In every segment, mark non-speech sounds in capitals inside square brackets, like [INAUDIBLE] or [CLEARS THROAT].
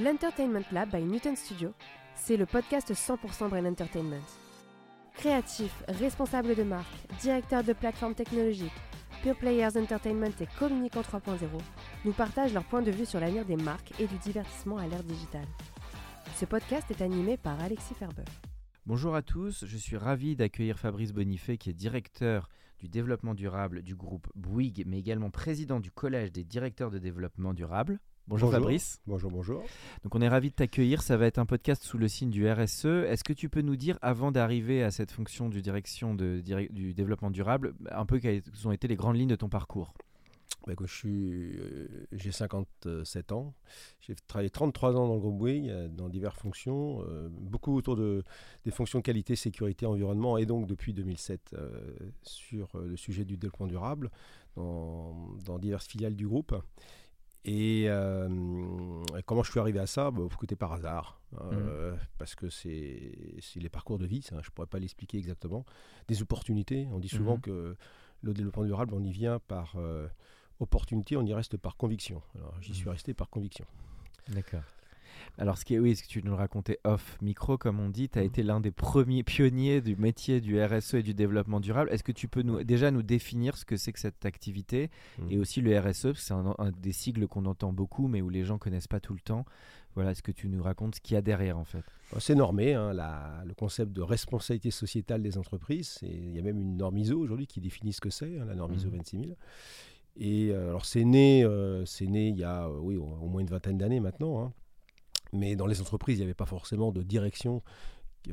L'Entertainment Lab by Newton Studio, c'est le podcast 100% Brain Entertainment. Créatifs, responsables de marque, directeurs de plateformes technologiques, Pure Players Entertainment et Communicant 3.0 nous partagent leur point de vue sur l'avenir des marques et du divertissement à l'ère digitale. Ce podcast est animé par Alexis Ferber. Bonjour à tous, je suis ravi d'accueillir Fabrice Bonifay qui est directeur du développement durable du groupe Bouygues, mais également président du Collège des directeurs de développement durable. Bonjour, Fabrice. Bonjour, bonjour. Donc on est ravi de t'accueillir. Ça va être un podcast sous le signe du RSE. Est-ce que tu peux nous dire, avant d'arriver à cette fonction du direction de, du développement durable, un peu quelles ont été les grandes lignes de ton parcours? Bah, euh, J'ai 57 ans. J'ai travaillé 33 ans dans le groupe Bouygues, euh, dans diverses fonctions, euh, beaucoup autour de, des fonctions qualité, sécurité, environnement, et donc depuis 2007 sur le sujet du développement durable dans, dans diverses filiales du groupe. Et euh, comment je suis arrivé à ça? Bah, Écoutez, par hasard. Euh, mmh. Parce que c'est les parcours de vie, ça, je ne pourrais pas l'expliquer exactement. Des opportunités. On dit souvent mmh. que le développement durable, on y vient par euh, opportunité, on y reste par conviction. Alors j'y suis mmh. resté par conviction. D'accord. Alors, ce qui est, oui, ce que tu nous racontais off micro, comme on dit, tu as été l'un des premiers pionniers du métier du RSE et du développement durable. Est-ce que tu peux nous, déjà nous définir ce que c'est que cette activité et aussi le RSE, c'est un, des sigles qu'on entend beaucoup, mais où les gens connaissent pas tout le temps. Voilà, est-ce que tu nous racontes ce qu'il y a derrière en fait? C'est normé, hein, le concept de responsabilité sociétale des entreprises. Il y a même une norme ISO aujourd'hui qui définit ce que c'est, hein, la norme ISO 26000. Mmh. Et euh, alors c'est né, euh, c'est né il y a oui, au, moins une vingtaine d'années maintenant. Hein. Mais dans les entreprises, il n'y avait pas forcément de direction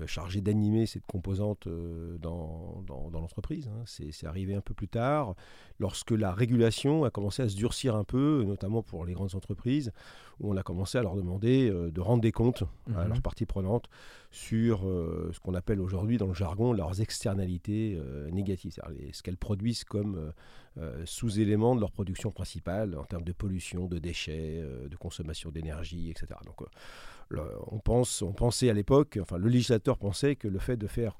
chargée d'animer cette composante euh, dans, dans, l'entreprise. Hein. C'est arrivé un peu plus tard, lorsque la régulation a commencé à se durcir un peu, notamment pour les grandes entreprises, où on a commencé à leur demander euh, de rendre des comptes à mhm. leurs parties prenantes sur euh, ce qu'on appelle aujourd'hui dans le jargon leurs externalités négatives, c'est-à-dire ce qu'elles produisent comme sous-éléments de leur production principale en termes de pollution, de déchets, de consommation d'énergie, etc. Donc on, pense, on pensait à l'époque, enfin le législateur pensait que le fait de faire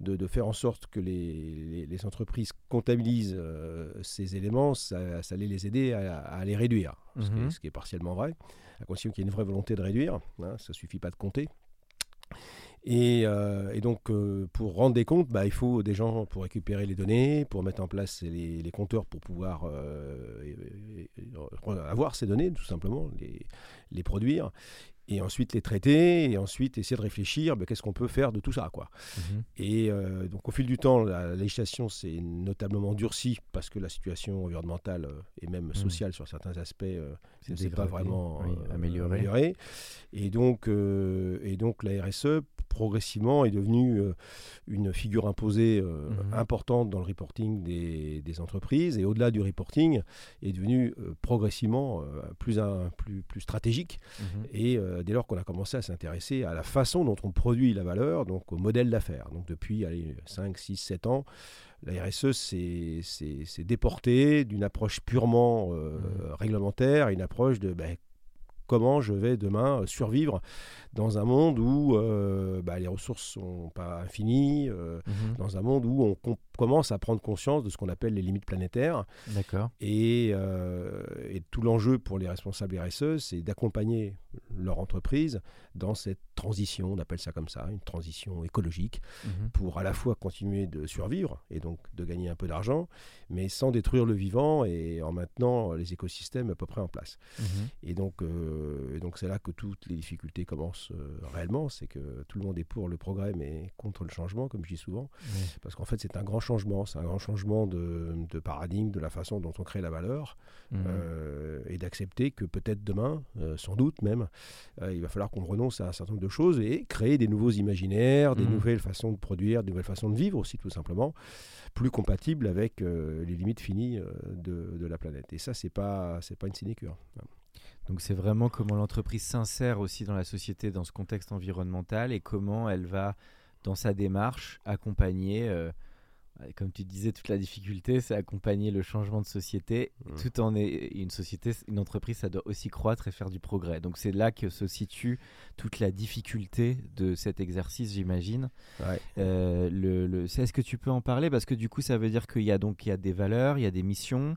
de, faire en sorte que les, entreprises comptabilisent euh, ces éléments, ça, allait les aider à, les réduire, mhm. ce, qui est, partiellement vrai, à condition qu'il y ait une vraie volonté de réduire, hein, ça ne suffit pas de compter. Et, euh, donc, euh, pour rendre des comptes, bah, il faut des gens pour récupérer les données, pour mettre en place les, compteurs pour pouvoir avoir ces données, tout simplement, les produire et ensuite les traiter, et ensuite essayer de réfléchir, ben, qu'est-ce qu'on peut faire de tout ça. Quoi. Mhm. Et euh, donc au fil du temps, la, législation s'est notablement durcie parce que la situation environnementale euh, et même mhm. sociale sur certains aspects euh, ne s'est pas vraiment améliorée. Et, donc, et donc la RSE progressivement est devenue une figure imposée mhm. importante dans le reporting des, des entreprises et au-delà du reporting est devenue progressivement plus, un, plus, plus stratégique et euh, dès lors qu'on a commencé à s'intéresser à la façon dont on produit la valeur, donc au modèle d'affaires. Donc depuis allez, 5, 6, 7 ans, la RSE s'est déportée d'une approche purement euh, mmh. réglementaire à une approche de ben, comment je vais demain survivre dans un monde où euh, bah, les ressources sont pas infinies, mmh dans un monde où on commence à prendre conscience de ce qu'on appelle les limites planétaires. D'accord. Et, et, tout l'enjeu pour les responsables RSE, c'est d'accompagner leur entreprise dans cette transition, on appelle ça comme ça, une transition écologique, mhm. pour à la fois continuer de survivre et donc de gagner un peu d'argent, mais sans détruire le vivant et en maintenant les écosystèmes à peu près en place. Mhm. Et donc, euh, donc c'est là que toutes les difficultés commencent euh, réellement, c'est que tout le monde est pour le progrès mais contre le changement, comme je dis souvent, parce qu'en fait c'est un grand changement, c'est un grand changement de, paradigme, de la façon dont on crée la valeur, mhm. euh, et d'accepter que peut-être demain, sans doute même, euh, il va falloir qu'on renonce à un certain nombre de choses et créer des nouveaux imaginaires, des mmh. nouvelles façons de produire, des nouvelles façons de vivre aussi, tout simplement, plus compatibles avec euh, les limites finies euh, de, la planète. Et ça, c'est pas, c'est pas une sinécure. Donc c'est vraiment comment l'entreprise s'insère aussi dans la société, dans ce contexte environnemental, et comment elle va, dans sa démarche, accompagner, euh, comme tu disais, toute la difficulté, c'est accompagner le changement de société, Mmh. tout en est une société, une entreprise, ça doit aussi croître et faire du progrès. Donc c'est là que se situe toute la difficulté de cet exercice, j'imagine. Ouais. Euh, le, Est-ce que tu peux en parler? Parce que du coup, ça veut dire qu'il y a donc il y a des valeurs, il y a des missions,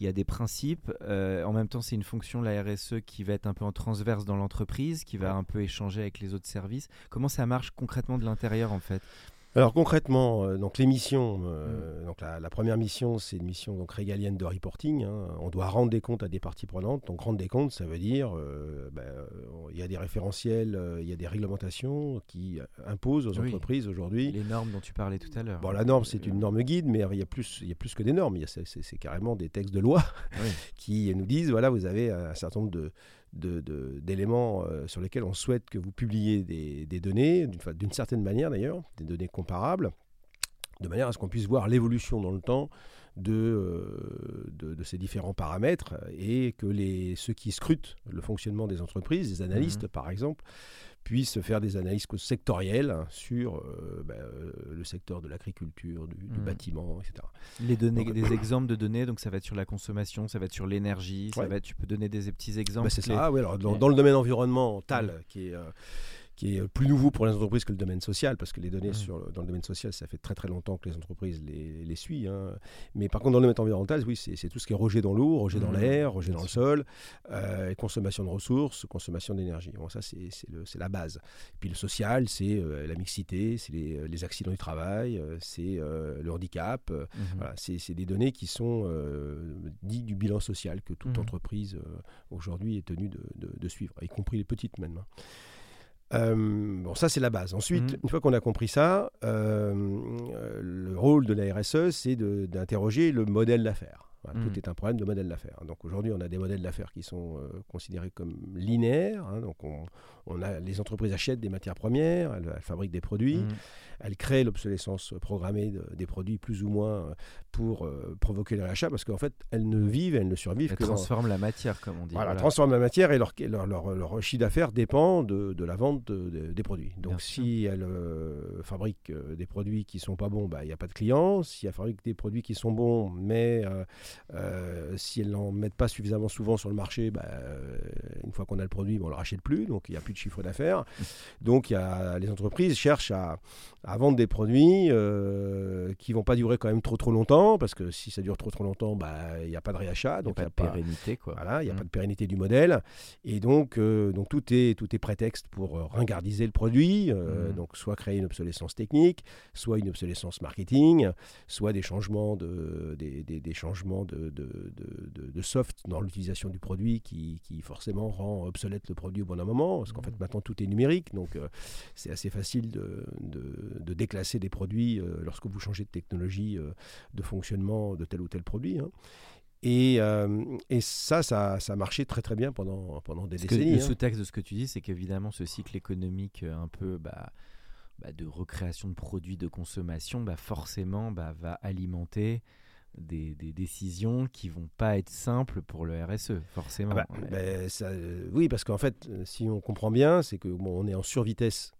il y a des principes. Euh, en même temps, c'est une fonction, la RSE, qui va être un peu en transverse dans l'entreprise, qui va un peu échanger avec les autres services. Comment ça marche concrètement de l'intérieur, en fait? Alors concrètement, euh, donc les missions, Mm. euh, donc la, la première mission, c'est une mission donc régalienne de reporting. hein. On doit rendre des comptes à des parties prenantes. Donc rendre des comptes, ça veut dire, euh, ben, euh, il y a des référentiels, il y a des réglementations qui imposent aux Oui. entreprises aujourd'hui. Les normes dont tu parlais tout à l'heure. Bon, la norme, c'est une norme guide, mais il y a plus, il y a plus que des normes. Il y a- c'est- carrément des textes de loi Oui. [LAUGHS] qui nous disent voilà, vous avez un certain nombre de d'éléments euh, sur lesquels on souhaite que vous publiez des, données, d'une certaine manière d'ailleurs, des données comparables, de manière à ce qu'on puisse voir l'évolution dans le temps de, euh, de, de ces différents paramètres et que les, ceux qui scrutent le fonctionnement des entreprises, les analystes Mhm. par exemple, puissent faire des analyses sectorielles sur euh, ben, euh, le secteur de l'agriculture, du, du Mhm. bâtiment, etc. Les données, Donc- des exemples de données, donc ça va être sur la consommation, ça va être sur l'énergie, ça Ouais. va être, tu peux donner des petits exemples. Bah, c'est clés. ça, oui, alors, dans, le domaine environnemental, qui est, euh, qui est plus nouveau pour les entreprises que le domaine social, parce que les données sur, dans le domaine social, ça fait très très longtemps que les entreprises les, les suivent. hein. Mais par contre, dans le domaine environnemental, oui, c'est tout ce qui est rejet dans l'eau, rejet dans Mhm, l'air, rejet dans le sol, euh, et consommation de ressources, consommation d'énergie. Bon, ça, c'est la base. Puis le social, c'est euh, la mixité, c'est les, les accidents du travail, euh, c'est euh, le handicap. euh, Mhm. voilà, c'est des données qui sont euh, dites du bilan social que toute Mhm. entreprise euh, aujourd'hui est tenue de, de- de suivre, y compris les petites même. hein. Euh, bon, ça c'est la base. Ensuite, Mhm. une fois qu'on a compris ça, euh, le rôle de la RSE, c'est d'interroger le modèle d'affaires. Voilà, Mhm. Tout est un problème de modèle d'affaires. Donc aujourd'hui, on a des modèles d'affaires qui sont euh, considérés comme linéaires. hein. donc on, on a, les entreprises achètent des matières premières, elles, elles fabriquent des produits, Mhm. elles créent l'obsolescence programmée de- des produits plus ou moins euh, pour euh, provoquer le rachat parce qu'en fait, elles ne vivent, elles ne survivent Elles que dans, transforment la matière, comme on dit. voilà, voilà. transforment la matière et leur, leur, leur- leur chiffre d'affaires dépend de, de la vente de- de- des produits. Donc Bien si elles euh, fabriquent des produits qui sont pas bons, bah, il n'y a pas de clients. Si elles fabriquent des produits qui sont bons, mais euh, si elles n'en mettent pas suffisamment souvent sur le marché, bah, une fois qu'on a le produit, bah, on ne le rachète plus, donc il n'y a plus de chiffre d'affaires. Donc il y a, les entreprises cherchent à, à vendre des produits euh, qui vont pas durer quand même trop trop longtemps, parce que si ça dure trop trop longtemps, bah, il n'y a pas de réachat. Il n'y a Donc pas de pas- pérennité, quoi. voilà, il n'y a Mm. pas de pérennité du modèle. Et donc, euh, donc tout, est, tout est prétexte pour euh, ringardiser le produit. euh, Mm. Donc, soit créer une obsolescence technique, soit une obsolescence marketing, soit des changements de, des, des- des changements de, de, de- soft dans l'utilisation du produit qui, qui forcément rend obsolète le produit au bon moment. Parce qu'en. Fait, maintenant, tout est numérique. Donc, euh, c'est assez facile de, de- de déclasser des produits euh, lorsque vous changez de technologie euh, de fonctionnement de tel ou tel produit. hein. Et, euh, et ça, ça, ça a marché très très bien pendant, pendant des Parce décennies. le hein. sous-texte de ce que tu dis, c'est qu'évidemment, ce cycle économique un peu bah, bah, de recréation de produits de consommation, bah, forcément, va alimenter des, des décisions qui vont pas être simples pour le RSE, forcément. Ah bah, Ouais. ça, euh, oui, parce qu'en fait, euh, si on comprend bien, c'est que bon, on est en survitesse,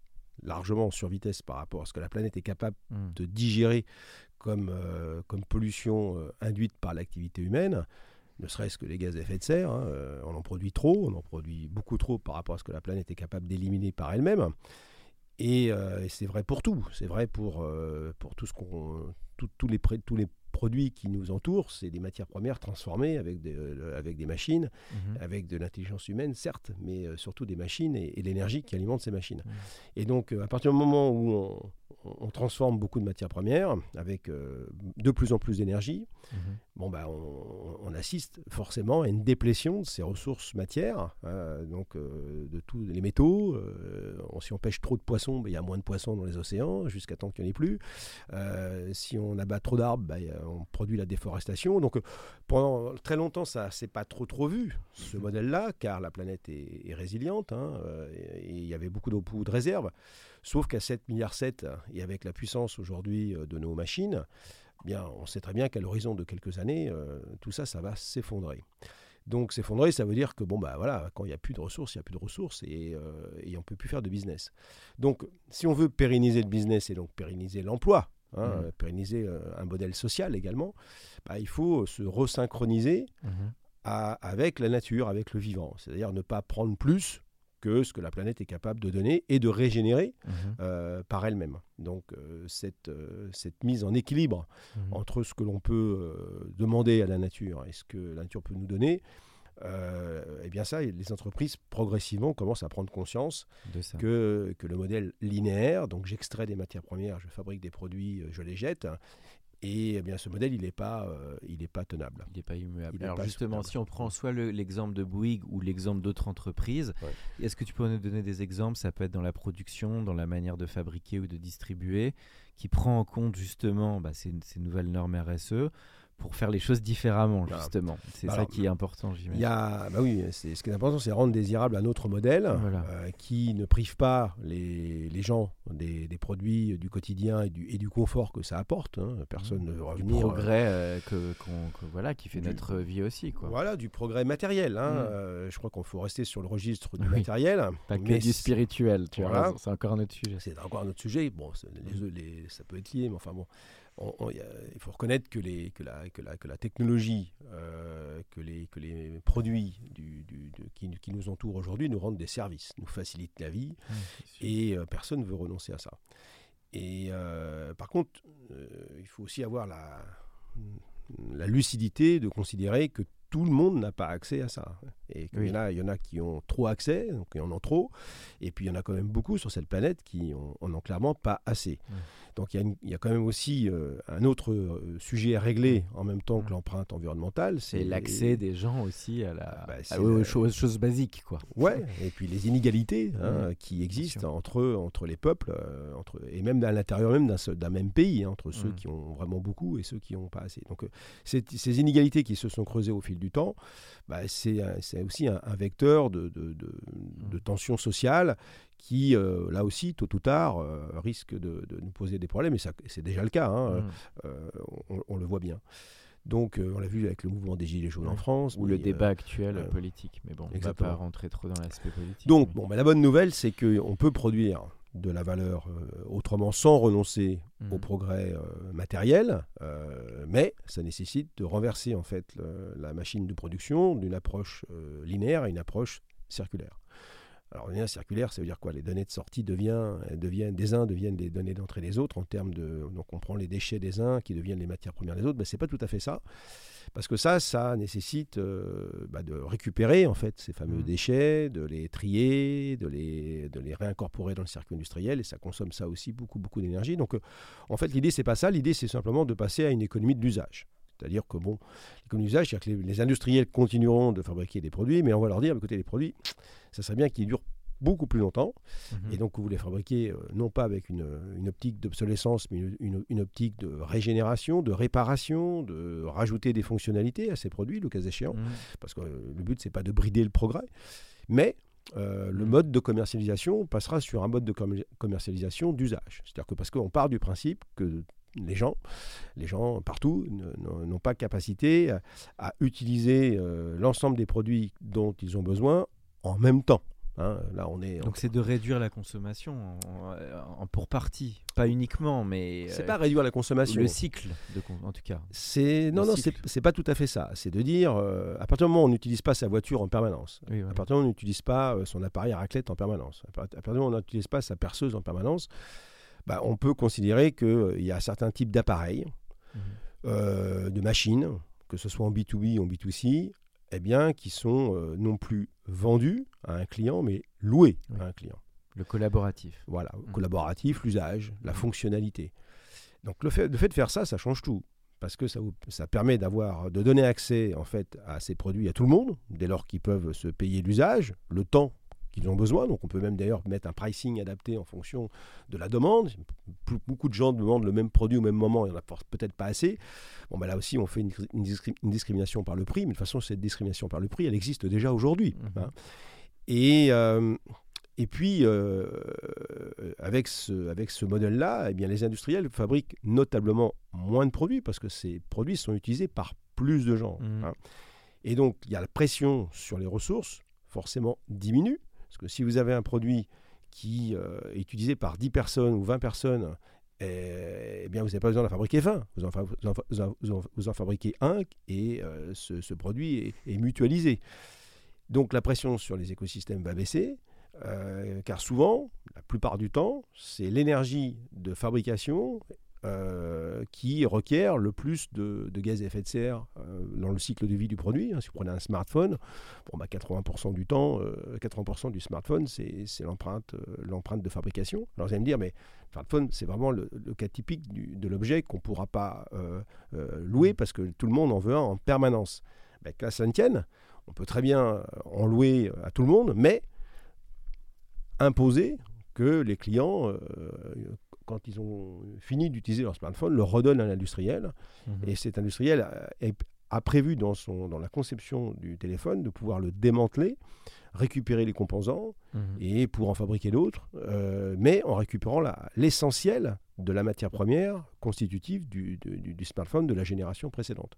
largement en survitesse par rapport à ce que la planète est capable Mm. de digérer comme, euh, comme pollution euh, induite par l'activité humaine, ne serait-ce que les gaz à effet de serre. hein, euh, on en produit trop, on en produit beaucoup trop par rapport à ce que la planète est capable d'éliminer par elle-même. Et, et c'est vrai pour tout. C'est vrai pour, pour tout ce qu'on, tous, les, pré- tous les produits qui nous entourent. C'est des matières premières transformées avec des, euh, avec des machines Mhm. avec de l'intelligence humaine, certes, mais euh, surtout des machines et, et l'énergie qui alimente ces machines. Et donc, euh, à partir du moment où on, on transforme beaucoup de matières premières avec de plus en plus d'énergie, Mhm. bon, bah, on, on assiste forcément à une déplétion de ces ressources matières, hein, donc de tous les métaux. on- si on pêche trop de poissons, bah, il y a moins de poissons dans les océans, jusqu'à temps qu'il n'y en ait plus. Si on abat trop d'arbres, bah, y a- on produit la déforestation. Donc, euh, pendant très longtemps, ça s'est pas trop trop vu, ce modèle-là, car la planète est, est résiliente, hein, euh, et il y avait beaucoup de, beaucoup de réserves. Sauf qu'à 7 milliards 7, et avec la puissance aujourd'hui euh, de nos machines, eh bien, on sait très bien qu'à l'horizon de quelques années, euh, tout ça, ça va s'effondrer. Donc s'effondrer, ça veut dire que bon bah voilà, quand il n'y a plus de ressources, il n'y a plus de ressources et, et on peut plus faire de business. Donc si on veut pérenniser le business et donc pérenniser l'emploi, hein, Mhm. pérenniser euh, un modèle social également, bah, il faut se resynchroniser Mhm. à- avec la nature, avec le vivant. C'est-à-dire ne pas prendre plus que ce que la planète est capable de donner et de régénérer Mhm. euh, par elle-même. Donc euh, cette, euh, cette mise en équilibre Mhm. entre ce que l'on peut demander à la nature et ce que la nature peut nous donner, euh, eh bien ça, les entreprises progressivement commencent à prendre conscience de ça. que, que le modèle linéaire, donc j'extrais des matières premières, je fabrique des produits, euh, je les jette, et eh bien ce modèle, il n'est pas, euh, il est pas tenable. Il n'est pas immuable. Alors pas justement, soutenable. si on prend soit le- l'exemple de Bouygues ou l'exemple d'autres entreprises, Ouais. est-ce que tu pourrais nous donner des exemples? Ça peut être dans la production, dans la manière de fabriquer ou de distribuer, qui prend en compte justement bah, ces, ces nouvelles normes RSE pour faire les choses différemment, Ah. justement. C'est Bah ça alors, qui est important, j'imagine. y a, bah oui, c'est, ce qui est important, c'est rendre désirable un autre modèle Voilà. euh, qui ne prive pas les, les gens des, des produits du quotidien et du, et du confort que ça apporte. hein. Personne ne veut Du revenir. euh, progrès euh, que, qu'on- que- voilà, qui fait du- notre vie aussi. Quoi. Voilà, du progrès matériel. hein. Mm. Euh, je crois qu'il faut rester sur le registre du [LAUGHS] Oui. matériel. Pas que mais du spirituel, tu vois. Voilà. C'est encore un autre sujet. C'est encore un autre sujet. Bon, les, les- ça peut être lié, mais enfin bon, on- on- il faut reconnaître que, les, que, la, que, la, que la technologie, euh, que, les, que les produits du, du- de- qui, qui nous entourent aujourd'hui nous rendent des services, nous facilitent la vie, et euh, personne ne veut renoncer à ça. Et euh, par contre, il faut aussi avoir la, la lucidité de considérer que tout le monde n'a pas accès à ça. Et qu'il Oui. y, en a, il y en a qui ont trop accès, donc ils en ont trop, et puis il y en a quand même beaucoup sur cette planète qui en en ont clairement pas assez. Donc il y, a y quand même aussi euh, un autre euh, sujet à régler en même temps que Mm. l'empreinte environnementale. C'est l'accès des gens aussi à la, Bah, à- c'est aux la- choses, choses basiques. Quoi. Ouais, et puis les inégalités [LAUGHS] hein, qui existent entre, entre les peuples, euh, entre, et même à l'intérieur même d'un même pays, hein, entre ceux Mm. qui ont vraiment beaucoup et ceux qui n'ont pas assez. Donc ces, inégalités qui se sont creusées au fil du temps, bah, c'est aussi un, un vecteur de, de, de- de Mm. tension sociale qui, euh, là aussi, tôt ou tard, euh, risque de, de nous poser des problèmes, et ça- c'est déjà le cas, hein, Mm. euh, on, on le voit bien. Donc euh, on l'a vu avec le mouvement des Gilets jaunes en. France. Ou le débat actuel politique. Mais bon, on ne va pas rentrer trop dans l'aspect politique. Donc, mais- bon, ben, la bonne nouvelle, c'est qu'on peut produire de la valeur euh, autrement sans renoncer Mhm. au progrès euh, matériel, euh, mais ça nécessite de renverser en fait le- la machine de production d'une approche linéaire à une approche circulaire. Alors, linéaire circulaire, ça veut dire quoi? Les données de sortie devient- deviennent, des uns deviennent les données d'entrée des autres en termes de. Donc, on prend les déchets des uns qui deviennent les matières premières des autres. Ben, c'est pas tout à fait ça. Parce que ça, ça nécessite euh, bah, de récupérer en fait ces fameux Mhm. déchets, de les trier, de les, de les réincorporer dans le circuit industriel, et ça consomme ça aussi beaucoup, beaucoup d'énergie. Donc, euh, en fait, l'idée c'est pas ça. L'idée c'est simplement de passer à une économie de l'usage. C'est-à-dire que bon, l'économie d'usage, c'est-à-dire que les, les industriels continueront de fabriquer des produits, mais on va leur dire, écoutez, les produits, ça serait bien qu'ils durent beaucoup plus longtemps. Mhm. Et donc, vous les fabriquez euh, non pas avec une, une optique d'obsolescence, mais une, une- une optique de régénération, de réparation, de rajouter des fonctionnalités à ces produits, le cas échéant. Mhm. Parce que euh, le but, c'est pas de brider le progrès. Mais euh, le Mhm. mode de commercialisation passera sur un mode de commer- commercialisation d'usage. C'est-à-dire que parce qu'on part du principe que les gens, les gens partout n'ont pas capacité à, à utiliser euh, l'ensemble des produits dont ils ont besoin en même temps. hein. là, on est. Donc c'est de réduire la consommation en, en- pour partie, pas uniquement, mais c'est euh, pas réduire la consommation. le cycle, de, en tout cas. C'est non Le non c'est c'est pas tout à fait ça. C'est de dire euh, à partir du moment où on n'utilise pas sa voiture en permanence, Oui, à partir du moment où on n'utilise pas son appareil à raclette en permanence, à partir du moment où on n'utilise pas sa perceuse en permanence, bah, on peut considérer qu'il y a certains types d'appareils, Mhm. euh, de machines, que ce soit en B2B ou en B2C, eh bien, qui sont euh, non plus vendus à un client, mais loués Oui. à un client. Le collaboratif. Voilà, Mhm. collaboratif, l'usage, la fonctionnalité. Donc le fait, le fait de faire ça, ça change tout. Parce que ça, vous- ça permet d'avoir, de donner accès en fait à ces produits à tout le monde, dès lors qu'ils peuvent se payer l'usage, le temps qu'ils ont besoin. Donc on peut même d'ailleurs mettre un pricing adapté en fonction de la demande. Beaucoup de gens demandent le même produit au même moment, il n'y en a peut-être pas assez. Bon, ben là aussi, on fait une, une discri- une discrimination par le prix, mais de toute façon, cette discrimination par le prix, elle existe déjà aujourd'hui. Mhm. hein. Et, euh, et puis, euh, avec ce, avec ce modèle-là, eh bien, les industriels fabriquent notablement moins de produits parce que ces produits sont utilisés par plus de gens. Mhm. hein. Et donc, il y a la pression sur les ressources, forcément diminue. Parce que si vous avez un produit qui euh, est utilisé par 10 personnes ou 20 personnes, eh, eh bien, vous n'avez pas besoin d'en fabriquer 20. Vous en, fabriquez un et euh, ce, produit est, est mutualisé. Donc, la pression sur les écosystèmes va baisser. euh, car souvent, la plupart du temps, c'est l'énergie de fabrication euh, qui requiert le plus de, gaz à effet de serre euh, dans le cycle de vie du produit. hein. Si vous prenez un smartphone, bon, bah 80% du temps, euh, 80% du smartphone, c'est l'empreinte euh, de fabrication. Alors vous allez me dire, mais le smartphone, c'est vraiment le, cas typique de l'objet qu'on ne pourra pas euh, euh, louer parce que tout le monde en veut un en permanence. Que là, ça ne tienne. On peut très bien en louer à tout le monde, mais imposer que les clients, euh, quand ils ont fini d'utiliser leur smartphone, le redonnent à l'industriel. Mhm. Et cet industriel a, prévu dans, son, dans la conception du téléphone de pouvoir le démanteler, récupérer les composants Mhm. et pour en fabriquer d'autres, euh, mais en récupérant l'essentiel de la matière première constitutive du, du- smartphone de la génération précédente.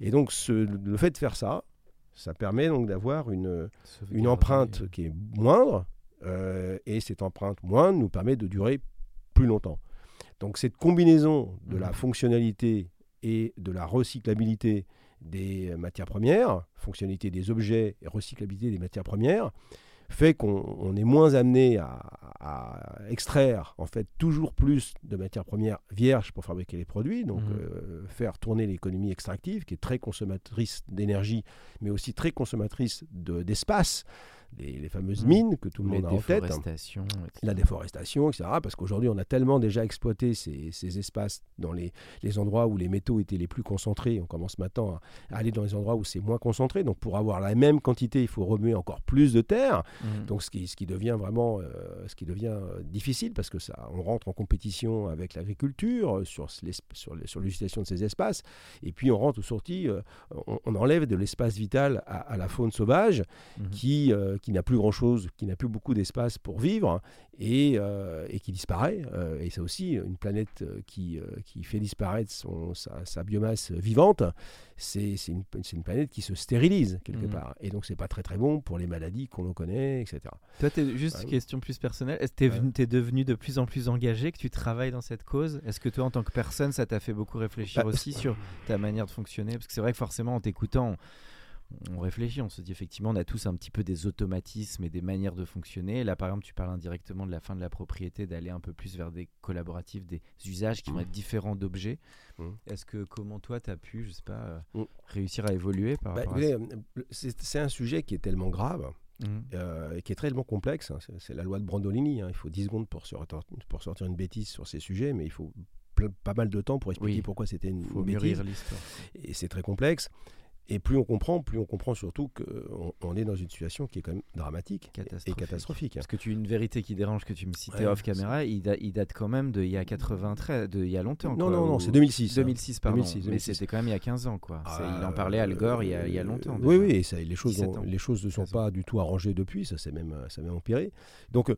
Et donc ce- le fait de faire ça, ça permet donc d'avoir une, une empreinte qui est moindre, euh, et cette empreinte moindre nous permet de durer plus longtemps. Donc cette combinaison de la Mhm. fonctionnalité et de la recyclabilité des matières premières, fonctionnalité des objets et recyclabilité des matières premières, fait qu'on on est moins amené à, à extraire en fait toujours plus de matières premières vierges pour fabriquer les produits, donc Mhm. euh, faire tourner l'économie extractive qui est très consommatrice d'énergie, mais aussi très consommatrice de- d'espace, les, les fameuses Mhm. mines que tout le Les monde a en tête etc. la déforestation, etc. Parce qu'aujourd'hui, on a tellement déjà exploité ces, ces espaces dans les, les endroits où les métaux étaient les plus concentrés. On commence maintenant à, aller dans les endroits où c'est moins concentré. Donc, pour avoir la même quantité, il faut remuer encore plus de terre. Mhm. Donc, ce qui, ce qui devient vraiment euh, ce qui devient euh, difficile parce que ça, on rentre en compétition avec l'agriculture euh, sur, l'utilisation de ces espaces. Et puis, on rentre aux sorties, euh, on, on enlève de l'espace vital à, à la faune sauvage Mhm. qui, euh, qui n'a plus grand-chose, qui n'a plus beaucoup d'espace pour vivre et, euh, et qui disparaît. Euh, et c'est aussi une planète euh, qui, euh, qui fait disparaître son, sa, sa biomasse vivante. C'est une, une planète qui se stérilise quelque Mhm. part. Et donc c'est pas très très bon pour les maladies qu'on en connaît, etc. Toi, juste Ah oui. question plus personnelle. Est-ce que Ouais. venu- t'es devenu de plus en plus engagé, que tu travailles dans cette cause? Est-ce que toi, en tant que personne, ça t'a fait beaucoup réfléchir Bah, aussi sur ta manière de fonctionner? Parce que c'est vrai que forcément, en t'écoutant, on, on réfléchit, on se dit effectivement, on a tous un petit peu des automatismes et des manières de fonctionner. Là, par exemple, tu parles indirectement de la fin de la propriété, d'aller un peu plus vers des collaboratifs, des usages qui vont Mhm. être différents d'objets. Mhm. Est-ce que comment toi, tu as pu, je sais pas, euh, Mhm. réussir à évoluer par Bah, rapport à euh, c'est un sujet qui est tellement grave Mhm. euh, et qui est tellement complexe. hein. C'est- la loi de Brandolini. hein. Il faut 10 secondes pour, sortir- pour sortir une bêtise sur ces sujets, mais il faut pas mal de temps pour expliquer Oui. pourquoi c'était une, faut bêtise. Et c'est très complexe. Et plus on comprend, plus on comprend surtout qu'on on est dans une situation qui est quand même dramatique et- et Catastrophique. Parce que tu une vérité qui dérange que tu me citais Ouais, off caméra, il, da- il date quand même de il y a 93, de il y a longtemps. Non, quoi, non, non, c'est 2006. hein. 2006, pardon. 2006, Mais 2006. c'était quand même il y a 15 ans, quoi. Il en Ah, parlait Al Gore il y a, il y a euh, longtemps. Oui, déjà. oui, ça, les, choses 17 ont- ans. les choses ne sont 15 ans. pas du tout arrangées depuis, ça s'est même, ça même empiré. Donc euh,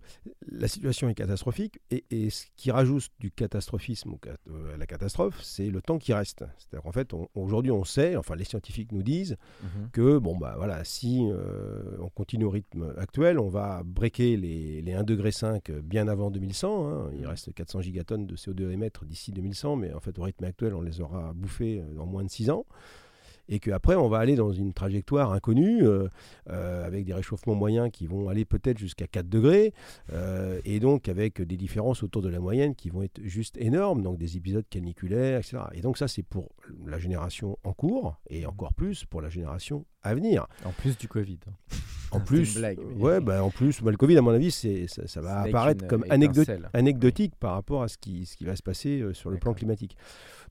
la situation est catastrophique, et, et ce qui rajoute du catastrophisme euh, à la catastrophe, c'est le temps qui reste. C'est-à-dire qu'en fait, aujourd'hui, on sait, enfin les scientifiques nous disent, Mhm. que bon bah voilà si euh, on continue au rythme actuel on va breaker les, les 1,5 degré bien avant 2100 hein. il Mhm. reste 400 gigatonnes de CO2 à émettre d'ici 2100 mais en fait au rythme actuel on les aura bouffés euh, en moins de 6 ans et qu'après on va aller dans une trajectoire inconnue euh, euh, avec des réchauffements moyens qui vont aller peut-être jusqu'à 4 degrés euh, et donc avec des différences autour de la moyenne qui vont être juste énormes, donc des épisodes caniculaires, etc. Et donc ça c'est pour la génération en cours et encore plus pour la génération à venir. En plus du Covid. En plus, blague, mais- ouais, bah, en plus, bah, le Covid à mon avis, c'est ça, ça va apparaître une comme anecdotique par rapport à ce qui, ce qui va se passer sur le plan climatique.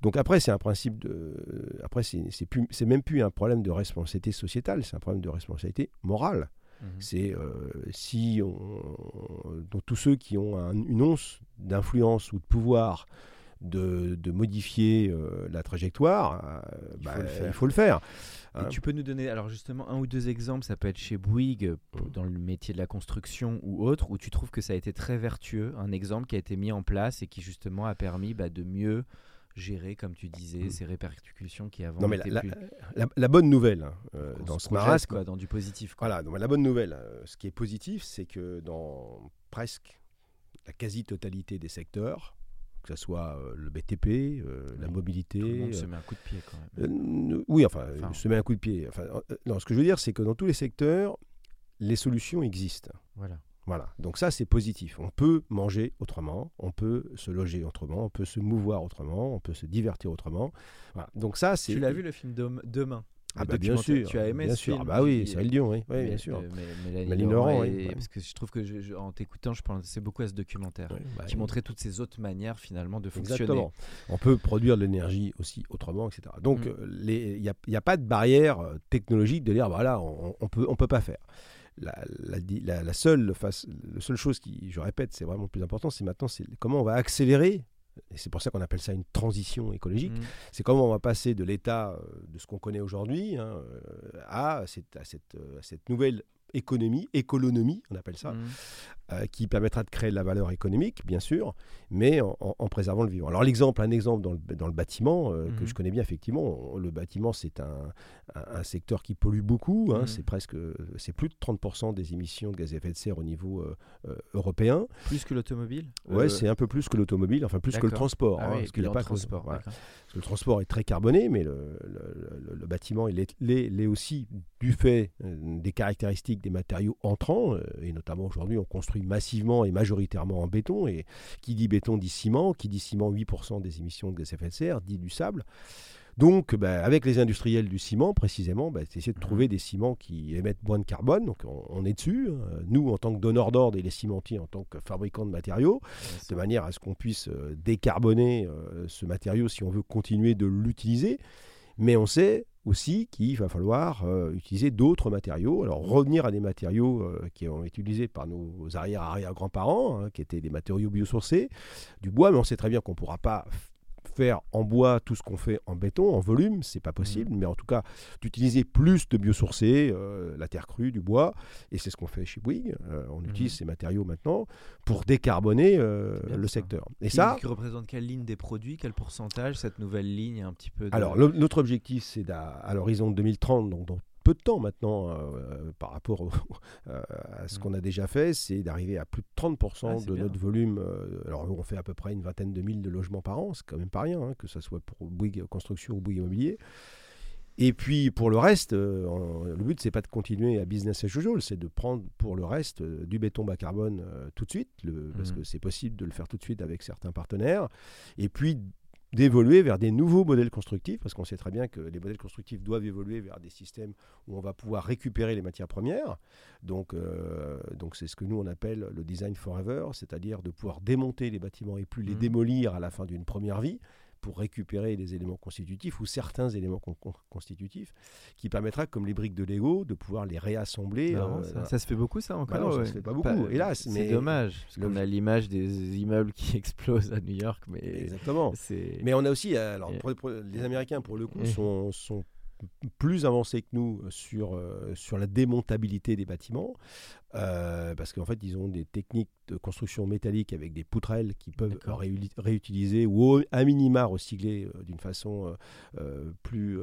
Donc après, c'est un principe de, après c'est même plus un problème de responsabilité sociétale, c'est un problème de responsabilité morale. Mhm. C'est euh, si on, donc tous ceux qui ont un- une once d'influence ou de pouvoir de, de modifier euh, la trajectoire, euh, Il bah, faut le faire. il faut le faire. Et hein. tu peux nous donner alors justement un ou deux exemples, ça peut être chez Bouygues Mhm. dans le métier de la construction ou autre, où tu trouves que ça a été très vertueux, un exemple qui a été mis en place et qui justement a permis bah, de mieux gérer, comme tu disais, Mm. ces répercussions qui avant Non, mais la, plus- la- la- la bonne nouvelle hein, euh, dans ce marasme, quoi, dans du positif. quoi. Voilà, donc la bonne nouvelle, euh, ce qui est positif, c'est que dans presque la quasi-totalité des secteurs, que ce soit euh, le BTP, euh, la mobilité. Tout le monde euh, se met un coup de pied quand même. euh, oui, enfin, Enfin. se met un coup de pied. Enfin, euh, non, ce que je veux dire, c'est que dans tous les secteurs, les solutions existent. Voilà. Voilà, donc ça c'est positif. On peut manger autrement, on peut se loger autrement, on peut se mouvoir autrement, on peut se divertir autrement. Voilà. Donc ça c'est. Tu l'as vu le film Dom- Demain Ah bah bien sûr. Tu as aimé bien ce sûr. film Ah bah oui, c'est Dion, oui, oui, Mais- bien sûr. euh, mais- Laurent, et- oui. Parce que je trouve que je- je- en t'écoutant, je pensais beaucoup à ce documentaire bah, qui montrait toutes ces autres manières finalement de fonctionner. Exactement. On peut produire de l'énergie aussi autrement, etc. Donc, Mm. euh, il n'y a, pas de barrière euh, technologique de dire, voilà, on, on peut, on peut pas faire. La, seule, face, la seule chose qui, je répète, c'est vraiment le plus important, c'est maintenant, c'est comment on va accélérer. Et c'est pour ça qu'on appelle ça une transition écologique. Mm. C'est comment on va passer de l'état euh, de ce qu'on connaît aujourd'hui hein, euh, à, cette, à, cette, euh, à cette nouvelle économie, économie, on appelle ça, Mm. Euh, qui permettra de créer de la valeur économique, bien sûr, mais en, préservant le vivant. Alors l'exemple, un exemple dans le, dans le bâtiment euh, que Mhm. je connais bien effectivement, on- le bâtiment c'est un, un- un secteur qui pollue beaucoup, hein, Mhm. c'est presque, c'est plus de 30% des émissions de gaz à effet de serre au niveau euh, euh, européen. Plus que l'automobile Ouais, Euh, c'est un peu plus que l'automobile, enfin plus que le transport. ah hein, oui, parce qu'il a pas que transport. voilà. d'accord. Parce que le transport est très carboné, mais le, le- le- le bâtiment, il est, l'est- aussi du fait euh, des caractéristiques des matériaux entrants. euh, et notamment aujourd'hui, on construit massivement et majoritairement en béton. Et qui dit béton dit ciment. Qui dit ciment, 8% des émissions de gaz à effet de serre, dit du sable. Donc, bah, avec les industriels du ciment, précisément, bah, c'est essayer de Mhm. trouver des ciments qui émettent moins de carbone. Donc, on, on est dessus. hein. Nous, en tant que donneurs d'ordre et les cimentiers en tant que fabricants de matériaux, de manière à ce qu'on puisse euh, décarboner euh, ce matériau si on veut continuer de l'utiliser. Mais on sait aussi qu'il va falloir euh, utiliser d'autres matériaux. Alors revenir à des matériaux euh, qui ont été utilisés par nos arrière-arrière-grands-parents, hein, qui étaient des matériaux biosourcés, du bois, mais on sait très bien qu'on ne pourra pas faire en bois tout ce qu'on fait en béton, en volume, c'est pas possible, mais en tout cas d'utiliser plus de biosourcés, euh, la terre crue, du bois, et c'est ce qu'on fait chez Bouygues. Euh, on Mhm. utilise ces matériaux maintenant pour décarboner euh, le ça. secteur. Et ça, qui représente quelle ligne des produits, quel pourcentage cette nouvelle ligne un petit peu de- alors le- notre objectif c'est d'à- à l'horizon de 2030, donc dans peu de temps maintenant euh, par rapport au- [LAUGHS] euh, à ce Mm. qu'on a déjà fait, c'est d'arriver à plus de 30% Ah, de bien. notre volume. euh, alors on fait à peu près une vingtaine de mille de logements par an, c'est quand même pas rien, hein, que ce soit pour Bouygues Construction ou Bouygues Immobilier. Et puis pour le reste, euh, le but c'est pas de continuer à business as usual, c'est de prendre pour le reste euh, du béton bas carbone euh, tout de suite, le- parce Mhm. que c'est possible de le faire tout de suite avec certains partenaires. Et puis d'évoluer vers des nouveaux modèles constructifs, parce qu'on sait très bien que les modèles constructifs doivent évoluer vers des systèmes où on va pouvoir récupérer les matières premières. Donc, euh, donc c'est ce que nous on appelle le design forever, c'est-à-dire de pouvoir démonter les bâtiments et plus les Mhm. démolir à la fin d'une première vie pour récupérer les éléments constitutifs ou certains éléments con- con- constitutifs qui permettra, comme les briques de Lego, de pouvoir les réassembler. Non, euh, ça, ça se fait beaucoup ça encore Bah non, ça ouais. se fait pas beaucoup, hélas, C'est dommage, parce le- qu'on a l'image des immeubles qui [LAUGHS] explosent à New York, mais Exactement. Mais on a aussi, euh, alors Et- pour- pour- les Américains pour le coup sont plus avancés que nous sur, euh, sur la démontabilité des bâtiments, euh, parce qu'en fait ils ont des techniques de construction métallique avec des poutrelles qui peuvent réuli- réutiliser ou à minima recycler euh, d'une façon plus,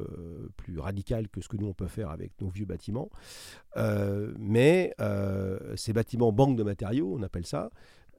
plus radicale que ce que nous on peut faire avec nos vieux bâtiments. Mais ces bâtiments banques de matériaux, on appelle ça,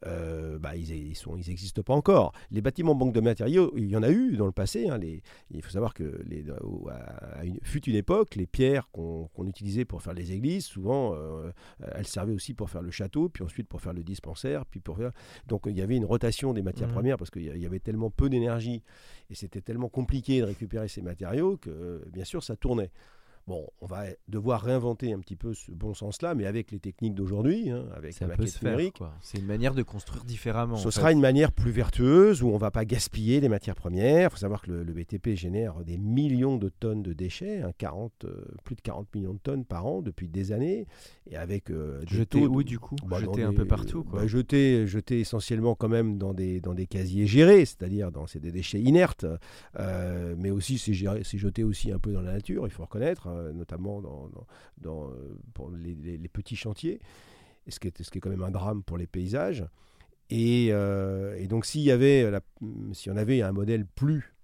euh, bah, ils, ils sont, ils n'existent pas encore. Les bâtiments banques de matériaux, il y en a eu dans le passé. hein, les, il faut savoir que les, à une, fut une époque, les pierres qu'on utilisait pour faire les églises, souvent, euh, elles servaient aussi pour faire le château, puis ensuite pour faire le dispensaire, puis pour faire... Donc il y avait une rotation des matières Mhm. premières parce qu'il y avait tellement peu d'énergie et c'était tellement compliqué de récupérer ces matériaux que, bien sûr, ça tournait. Bon, on va devoir réinventer un petit peu ce bon sens-là, mais avec les techniques d'aujourd'hui, hein, avec la maquette numérique. C'est une manière de construire différemment. Ce sera fait. une manière plus vertueuse où on ne va pas gaspiller les matières premières. Il faut savoir que le, le BTP génère des millions de tonnes de déchets, hein, 40, euh, plus de 40 millions de tonnes par an depuis des années. Et avec euh, Jeter taux où du coup? Bah, Jeter un des- peu partout quoi. bah, jeter, jeter essentiellement quand même dans des, dans des casiers gérés, c'est-à-dire dans des déchets inertes, euh, mais aussi c'est jeté aussi un peu dans la nature, il faut reconnaître, notamment dans, dans- dans, euh, pour les, les- les petits chantiers, et ce qui, est, ce qui est quand même un drame pour les paysages. Et, euh, et donc s'il y avait, la- si on avait un modèle plus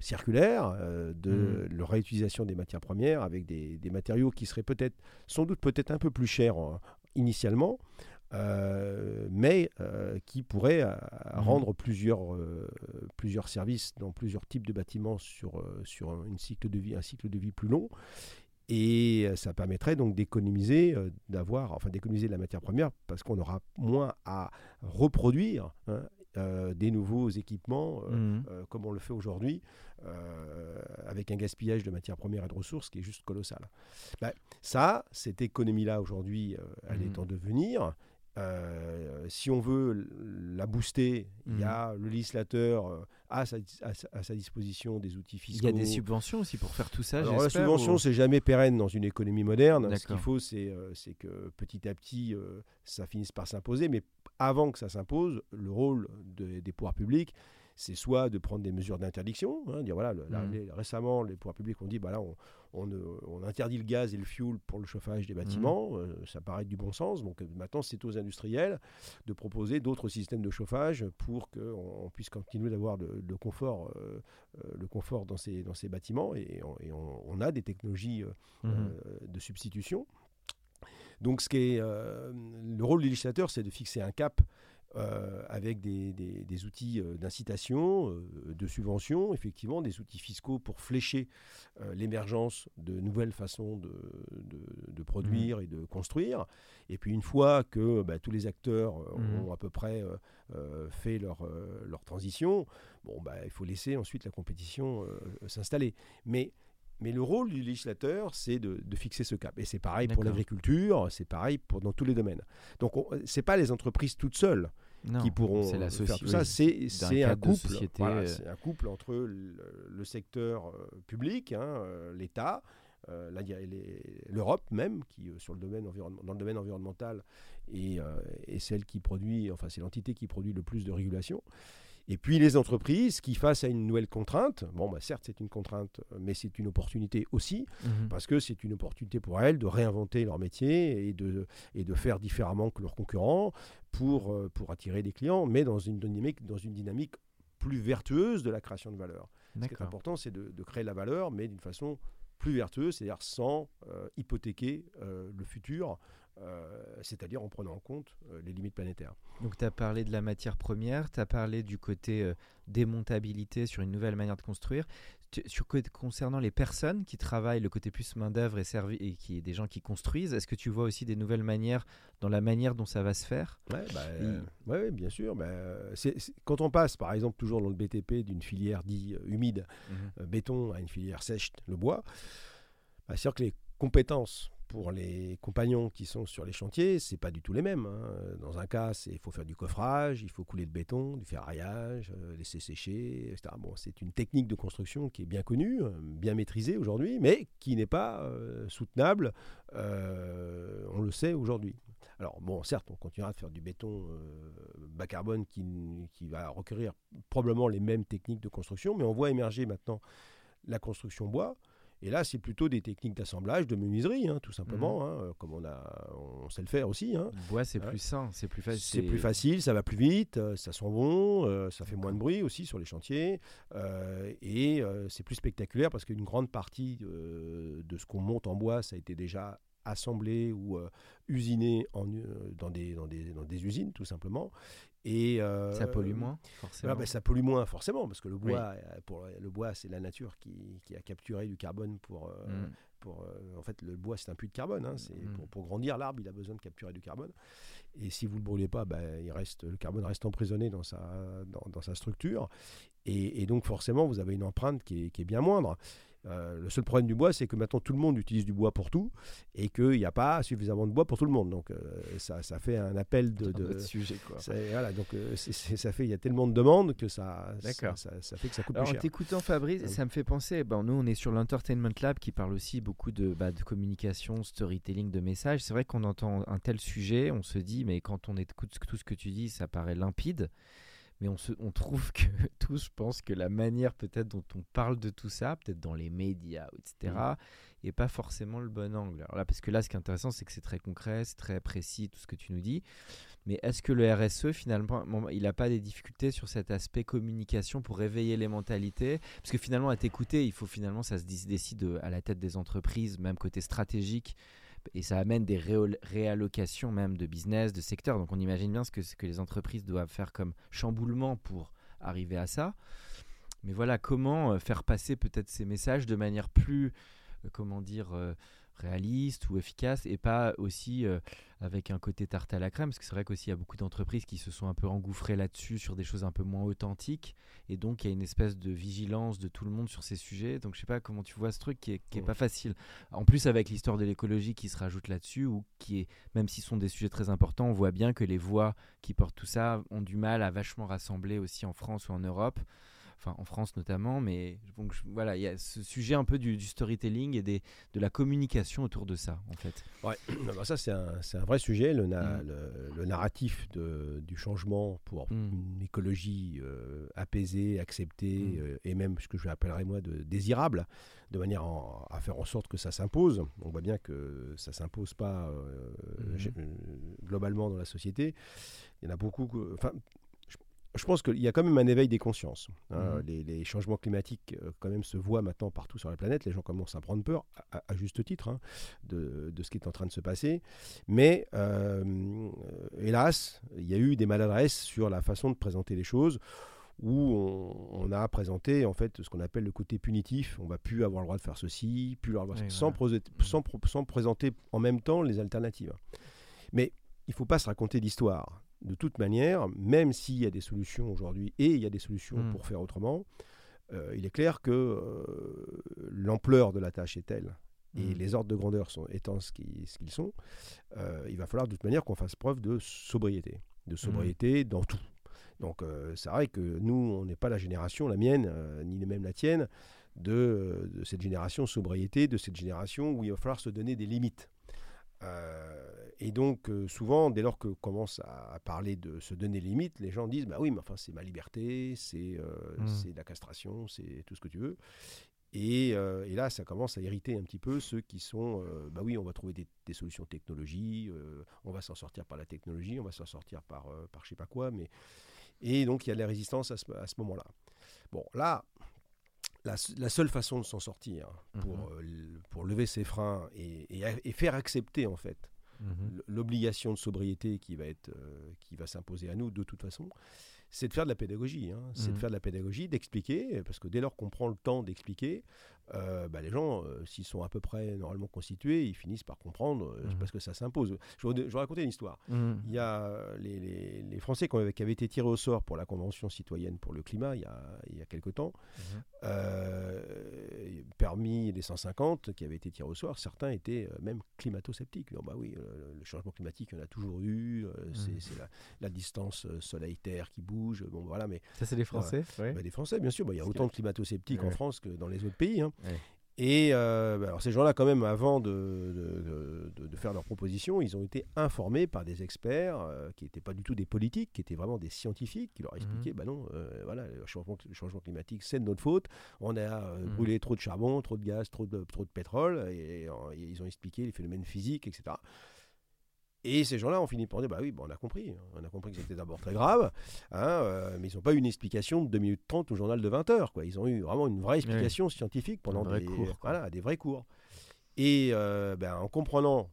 circulaire, de la réutilisation des matières premières avec des, des matériaux qui seraient peut-être, sans doute peut-être un peu plus chers initialement, euh, mais euh, qui pourrait euh, mhm. rendre plusieurs, plusieurs services dans plusieurs types de bâtiments sur, sur un, cycle de vie, un cycle de vie plus long. Et ça permettrait donc d'économiser, d'avoir, enfin d'économiser la matière première parce qu'on aura moins à reproduire hein, des nouveaux équipements mhm. comme on le fait aujourd'hui avec un gaspillage de matières premières et de ressources qui est juste colossal. Ben, ça, cette économie-là aujourd'hui, elle est mhm. en devenir. Euh, si on veut la booster, il y mhm. a le législateur euh, à, sa, à, sa, disposition des outils fiscaux. Il y a des subventions aussi pour faire tout ça. Alors, la subvention, c'est jamais pérenne dans une économie moderne. Ce qu'il faut, euh, c'est que petit à petit, ça finisse par s'imposer. Mais avant que ça s'impose, le rôle des pouvoirs publics, c'est soit de prendre des mesures d'interdiction, hein, dire voilà, mmh. récemment les pouvoirs publics ont dit bah là on, on, interdit le gaz et le fuel pour le chauffage des bâtiments, mmh. euh, ça paraît du bon sens, donc euh, maintenant c'est aux industriels de proposer d'autres systèmes de chauffage pour qu'on puisse continuer d'avoir le, confort, euh, le confort dans ces, dans ces bâtiments et, on, a des technologies mmh. de substitution. Donc, ce qui est, le rôle du législateur, c'est de fixer un cap euh, avec des, des, outils euh, d'incitation, euh, de subvention, effectivement, des outils fiscaux pour flécher l'émergence de nouvelles façons de, de, produire mmh. et de construire. Et puis une fois que bah, tous les acteurs mmh. ont à peu près fait leur, leur transition, bon, bah, il faut laisser ensuite la compétition s'installer. Mais mais le rôle du législateur, c'est de, de, fixer ce cap. Et c'est pareil pour l'agriculture, c'est pareil pour, dans tous les domaines. Donc, ce n'est pas les entreprises toutes seules qui pourront faire tout ça. C'est un, couple, voilà, euh. un couple entre le, secteur euh, public, hein, euh, l'État, l'Europe même, qui sur le domaine dans le domaine environnemental est, est celle qui produit, enfin c'est l'entité qui produit le plus de régulation. Et puis les entreprises qui, face à une nouvelle contrainte, bon, bah, certes c'est une contrainte, mais c'est une opportunité aussi, mhm. parce que c'est une opportunité pour elles de réinventer leur métier et de, et de faire différemment que leurs concurrents pour, euh, pour attirer des clients, mais dans une dynamique, dans une dynamique plus vertueuse de la création de valeur. Ce qui est important, c'est de, de créer la valeur, mais d'une façon plus vertueuse, c'est-à-dire sans euh, hypothéquer euh, le futur c'est-à-dire en prenant en compte euh, les limites planétaires. Donc tu as parlé de la matière première, tu as parlé du côté euh, démontabilité sur une nouvelle manière de construire. sur, concernant les personnes qui travaillent, le côté plus main-d'œuvre et, servi, et qui est des gens qui construisent, est-ce que tu vois aussi des nouvelles manières dans la manière dont ça va se faire? Oui, bah, ouais, bien sûr. Bah, quand on passe, par exemple, toujours dans le BTP d'une filière dit humide, mmh béton, à une filière sèche, le bois, bah, c'est sûr que les compétences pour les compagnons qui sont sur les chantiers, c'est pas du tout les mêmes. Hein. Dans un cas, il faut faire du coffrage, il faut couler le béton, du ferraillage, euh, laisser sécher, etc. Bon, c'est une technique de construction qui est bien connue, euh, bien maîtrisée aujourd'hui, mais qui n'est pas euh, soutenable, on le sait aujourd'hui. Alors bon, certes, on continuera de faire du béton bas carbone qui, qui va requérir probablement les mêmes techniques de construction, mais on voit émerger maintenant la construction bois. Et là, c'est plutôt des techniques d'assemblage, de menuiserie, hein, tout simplement, mhm. hein, euh, comme on, a, on sait le faire aussi. Hein. Le bois, c'est plus sain, c'est plus facile. C'est plus facile, ça va plus vite, euh, ça sent bon, euh, ça fait moins de bruit aussi sur les chantiers, et c'est plus spectaculaire parce qu'une grande partie de ce qu'on monte en bois, ça a été déjà assemblé ou usiné en, dans, des, dans, des, dans, des, usines, tout simplement. Et euh, ça pollue moins, forcément. Ben, ça pollue moins, forcément, parce que le bois, euh, pour, le bois, c'est la nature qui, qui, a capturé du carbone pour. Euh, mm. pour en fait, le bois, c'est un puits de carbone. Hein, c'est mm. pour, pour, grandir l'arbre, il a besoin de capturer du carbone. Et si vous le brûlez pas, ben, il reste, le carbone reste emprisonné dans sa, dans, dans sa structure. Et, et, donc, forcément, vous avez une empreinte qui est, qui est bien moindre. Euh, le seul problème du bois, c'est que maintenant tout le monde utilise du bois pour tout et qu'il n'y a pas suffisamment de bois pour tout le monde. Donc euh, ça, ça, fait un appel de, de sujet. Quoi. voilà, donc euh, ça fait il y a tellement de demandes que ça, ça, ça, fait que ça coûte Alors, plus cher. En t'écoutant Fabrice, ça me fait penser. Bon, nous on est sur l'Entertainment Lab qui parle aussi beaucoup de, bah, de communication, storytelling, de messages. C'est vrai qu'on entend un tel sujet, on se dit mais quand on écoute tout ce que tu dis, ça paraît limpide mais on, se, on trouve que [LAUGHS] tous pensent que la manière peut-être dont on parle de tout ça, peut-être dans les médias, etc., et pas forcément le bon angle. Alors là, parce que là, ce qui est intéressant, c'est que c'est très concret, c'est très précis, tout ce que tu nous dis. Mais est-ce que le RSE, finalement, il n'a pas des difficultés sur cet aspect communication pour réveiller les mentalités? Parce que finalement, à t'écouter, il faut finalement, ça se décide à la tête des entreprises, même côté stratégique, et ça amène des réallocations même de business, de secteurs. Donc on imagine bien ce que, ce que les entreprises doivent faire comme chamboulement pour arriver à ça. Mais voilà, comment euh, faire passer peut-être ces messages de manière plus, euh, comment dire, euh, réaliste ou efficace et pas aussi euh, avec un côté tarte à la crème parce que c'est vrai qu'aussi il y a beaucoup d'entreprises qui se sont un peu engouffrées là-dessus sur des choses un peu moins authentiques. Et donc il y a une espèce de vigilance de tout le monde sur ces sujets. Donc je sais pas comment tu vois ce truc qui est, qui est pas facile. En plus avec l'histoire de l'écologie qui se rajoute là-dessus ou qui est même s'ils sont des sujets très importants on voit bien que les voix qui portent tout ça ont du mal à vachement rassembler aussi en France ou en Europe enfin en France notamment, mais donc voilà, il y a ce sujet un peu du, storytelling et des, de la communication autour de ça, en fait. Ouais, [CLEARS THROAT] bah, ça c'est un, un, vrai sujet, le, mm. le, narratif de, du changement pour mm. une écologie euh, apaisée, acceptée, mm. euh, et même ce que je appellerais moi de désirable, de manière à faire en sorte que ça s'impose. On voit bien que ça s'impose pas euh, globalement dans la société. Il y en a beaucoup. Enfin, je pense qu'il y a quand même un éveil des consciences. Hein. Mhm. Les, changements climatiques, euh, quand même, se voient maintenant partout sur la planète. Les gens commencent à prendre peur, à, juste titre, hein, de, ce qui est en train de se passer. Mais, euh, hélas, il y a eu des maladresses sur la façon de présenter les choses où on, a présenté en fait ce qu'on appelle le côté punitif. On va plus avoir le droit de faire ceci, plus avoir sans, sans, sans, présenter en même temps les alternatives. Mais il ne faut pas se raconter d'histoire de toute manière, même s'il y a des solutions aujourd'hui et il y a des solutions hmm. pour faire autrement, euh, il est clair que euh, l'ampleur de la tâche est telle et hmm. les ordres de grandeur sont, étant ce qu'ils sont, euh, il va falloir de toute manière qu'on fasse preuve de sobriété, de hmm. sobriété dans tout. Donc c'est vrai que nous, on n'est pas la génération, la mienne, ni même la tienne, de, de, cette génération sobriété, de cette génération où il va falloir se donner des limites. Et donc, euh, souvent, dès lors que commence à, parler de se donner limite, les gens disent Bah oui, mais enfin, c'est ma liberté, c'est euh, mmh. la castration, c'est tout ce que tu veux. Et, euh, et, là, ça commence à irriter un petit peu ceux qui sont Bah oui, on va trouver des, solutions technologies, on va s'en sortir par la technologie, on va s'en sortir par, par je sais pas quoi. Mais... Et donc, il y a de la résistance à ce, à ce moment-là. Bon, là, la, seule façon de s'en sortir pour, mmh pour lever ses freins et, et, faire accepter en fait Mhm. l'obligation de sobriété qui va, être, euh, qui va s'imposer à nous de toute façon, c'est de faire de la pédagogie. Hein. C'est de mhm. faire de la pédagogie, d'expliquer, parce que dès lors qu'on prend le temps d'expliquer, euh, bah, les gens, euh, s'ils sont à peu près normalement constitués, ils finissent par comprendre mhm. parce que ça s'impose. Je, vais, raconter une histoire. Il y a les, les, Français qui avaient, qui avaient, été tirés au sort pour la Convention citoyenne pour le climat il y a, il y a quelque temps. parmi les 150 qui avaient été tirés au sort, certains étaient même climato-sceptiques. bah oui, le changement climatique, on a toujours eu. C'est la, la, distance soleil-terre qui bouge Bon, voilà, mais, ça, c'est les Français ouais. Bah, Français, bien sûr. Il y a autant de climato-sceptiques en France que dans les autres pays. Hein. Et euh, bah, alors ces gens-là, quand même, avant de, de, faire leurs propositions, ils ont été informés par des experts euh, qui n'étaient pas du tout des politiques, qui étaient vraiment des scientifiques, qui leur mhm. expliquaient, bah non, euh, voilà, le changement, changement, climatique, c'est de notre faute. On a mhm. brûlé trop de charbon, trop de gaz, trop de, trop de pétrole, et, ils ont expliqué les phénomènes physiques, etc. Et ces gens-là ont fini par dire, bah oui, on a compris. On a compris que c'était d'abord très grave, hein, euh, mais ils n'ont pas eu une explication de 2 minutes 30 au journal de 20 heures. Quoi. Ils ont eu vraiment une vraie explication scientifique pendant des, cours, voilà, des vrais cours. Et euh, ben, en comprenant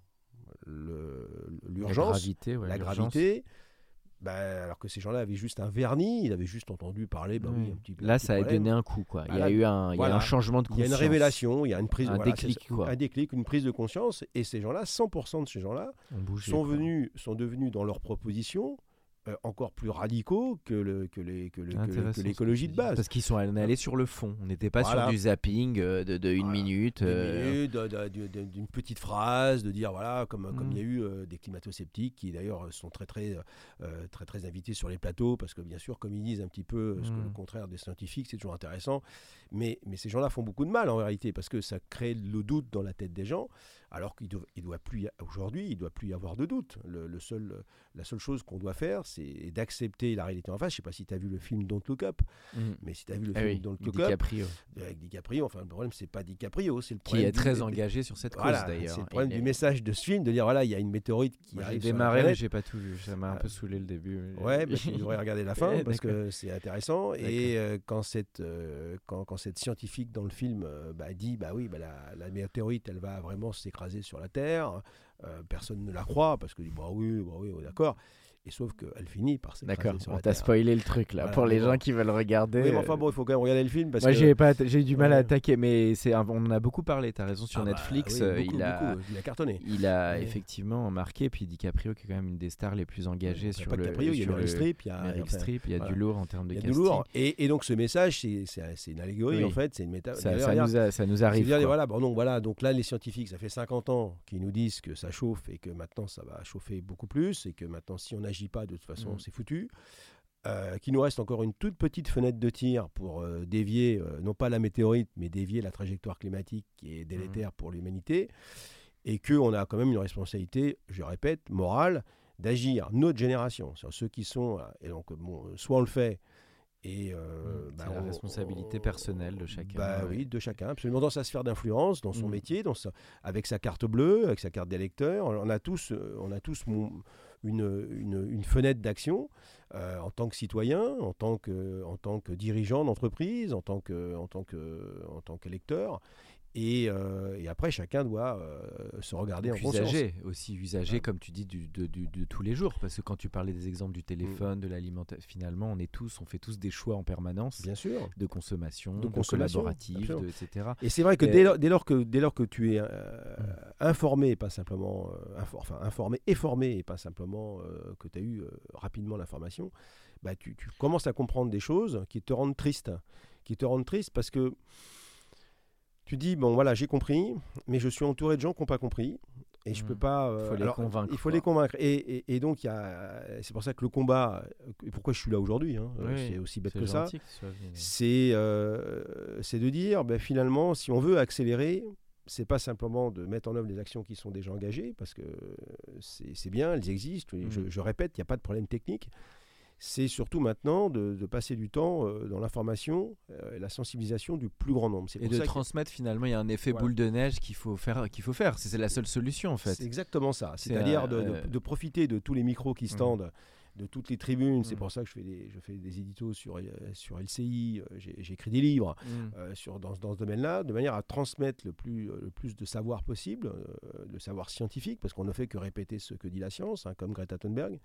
l'urgence, la gravité, bah, alors que ces gens-là avaient juste un vernis, ils avaient juste entendu parler. Bah, oui, un petit, Là, ça a donné un coup. Quoi. Il y a eu un, changement de conscience. Il y a une révélation, il y a une prise, un déclic, un déclic, une prise de conscience. Et ces gens-là, 100% de ces gens-là, sont venus, sont devenus dans leurs propositions encore plus radicaux que, le, que, les, que, l'écologie de base. Parce qu'ils sont allés sur le fond. On n'était pas sur du zapping euh, de, de une minute. Euh. D'une petite phrase, de dire voilà, comme, comme il y a mm. eu des climato-sceptiques qui d'ailleurs sont très très, très très invités sur les plateaux parce que bien sûr, comme ils disent un petit peu ce que le mm. contraire des scientifiques, c'est toujours intéressant. Mais, mais ces gens-là font beaucoup de mal en réalité parce que ça crée le doute dans la tête des gens. alors qu'il doit, il doit plus, aujourd'hui, il doit plus y avoir de doute. Le, le seul, la seule chose qu'on doit faire, c'est d'accepter la réalité en face. Je sais pas si tu as vu le film Don't Look Up, Mhm. mais si tu as vu le Ah film oui, Don't Look Up DiCaprio, avec DiCaprio, enfin le problème c'est pas DiCaprio, c'est le qui problème est du- très engagé sur cette cause Voilà, d'ailleurs. c'est le problème Il du est- message de ce film de dire voilà, il y a une météorite qui Moi, J'ai arrive la démarré, mais j'ai pas tout vu. Ça m'a un peu saoulé le début. mais- Ouais, [LAUGHS] bah, tu devrais regarder la [LAUGHS] fin parce que c'est intéressant. Et euh, quand, cette, euh, quand, quand cette scientifique dans le film euh, bah, dit bah oui, bah, la, météorite, elle va vraiment s'écraser sur la Terre, euh, personne ne la croit parce que dit bah oui, bah oui, d'accord. Et sauf qu'elle finit par s'écraser D'accord, on t'a spoilé le truc là. Voilà, Pour les mais gens bon. qui veulent regarder. Oui, mais enfin euh, bon, il faut quand même regarder le film parce Moi, que. j'ai pas, j'ai eu du mal à Ouais. attaquer, mais c'est, un- on en a beaucoup parlé. T'as raison sur Ah bah, Netflix. oui, euh, beaucoup, il a, beaucoup, il a cartonné. il a Ouais. effectivement marqué. Puis DiCaprio, qui est quand même une des stars les plus engagées sur le. que Caprio, il y a Meryl Streep, il y a, enfin, Streep, il y a du lourd en termes de il y a du casting. lourd. Et, donc ce message, c'est, une allégorie en fait, c'est une métaphore. Ça, nous arrive. Voilà, bon, non, voilà, donc là, les scientifiques, ça fait 50 ans qu'ils nous disent que ça chauffe et que maintenant ça va chauffer beaucoup plus et que maintenant, si on n'agit pas, de toute façon, Mm. c'est foutu. Euh, qu'il nous reste encore une toute petite fenêtre de tir pour euh, dévier, euh, non pas la météorite, mais dévier la trajectoire climatique qui est délétère pour l'humanité. Et qu'on a quand même une responsabilité, je répète, morale, d'agir, notre génération, ceux qui sont. Et donc, bon, soit on le fait. Et euh, Mm, bah, la on- responsabilité on- personnelle de chacun, Bah ouais. oui, de chacun, absolument dans sa sphère d'influence, dans son Mm. métier, dans sa- avec sa carte bleue, avec sa carte d'électeur. On a tous, on a tous mon- une, une- fenêtre d'action euh, en tant que citoyen, en tant que, en tant que dirigeant d'entreprise, en tant que, en tant que, en tant qu'électeur. Et, euh, et après, chacun doit euh, se regarder Donc en conscience. usager, aussi usager, Ouais. comme tu dis, du, de, du- de tous les jours. Parce que quand tu parlais des exemples du téléphone, de l'alimentation, finalement, on est tous, on fait tous des choix en permanence Bien sûr. de consommation, De consommation, de- etc. Et c'est vrai que Et- dès lors, dès lors que dès lors que tu es euh, Mm. informé, pas simplement euh, infor- enfin, informé et formé, et pas simplement que tu as eu rapidement l'information, bah, tu, tu commences à comprendre des choses qui te rendent triste, qui te rendent triste parce que tu dis bon voilà j'ai compris, mais je suis entouré de gens qui n'ont pas compris. Et je Mm. peux pas. euh, Faut les convaincre, Il faut quoi. les convaincre. Et, et- et donc, c'est pour ça que le combat. Et pourquoi je suis là aujourd'hui hein, euh, Oui, C'est aussi bête que ça c'est euh, c'est de dire ben, finalement si on veut accélérer c'est pas simplement de mettre en œuvre les actions qui sont déjà engagées parce que c'est bien elles existent je, Mm. je répète il n'y a pas de problème technique c'est surtout maintenant de, de passer du temps euh, dans l'information euh, et la sensibilisation du plus grand nombre Et de que- transmettre, finalement, il y a un effet Voilà. boule de neige qu'il faut faire. Qu'il faut faire. C'est la seule solution, en fait. C'est exactement ça. C'est C'est-à-dire un- de, de- euh, de profiter de tous les micros qui se Mhm. tendent, de toutes les tribunes. C'est Mhm. pour ça que je fais des, je fais des éditos sur, sur LCI, écrit des livres. Euh, sur, dans, dans ce domaine-là, de manière à transmettre le plus, le plus de savoir possible, euh, le savoir scientifique, parce qu'on ne fait que répéter ce que dit la science, hein, comme Greta Thunberg,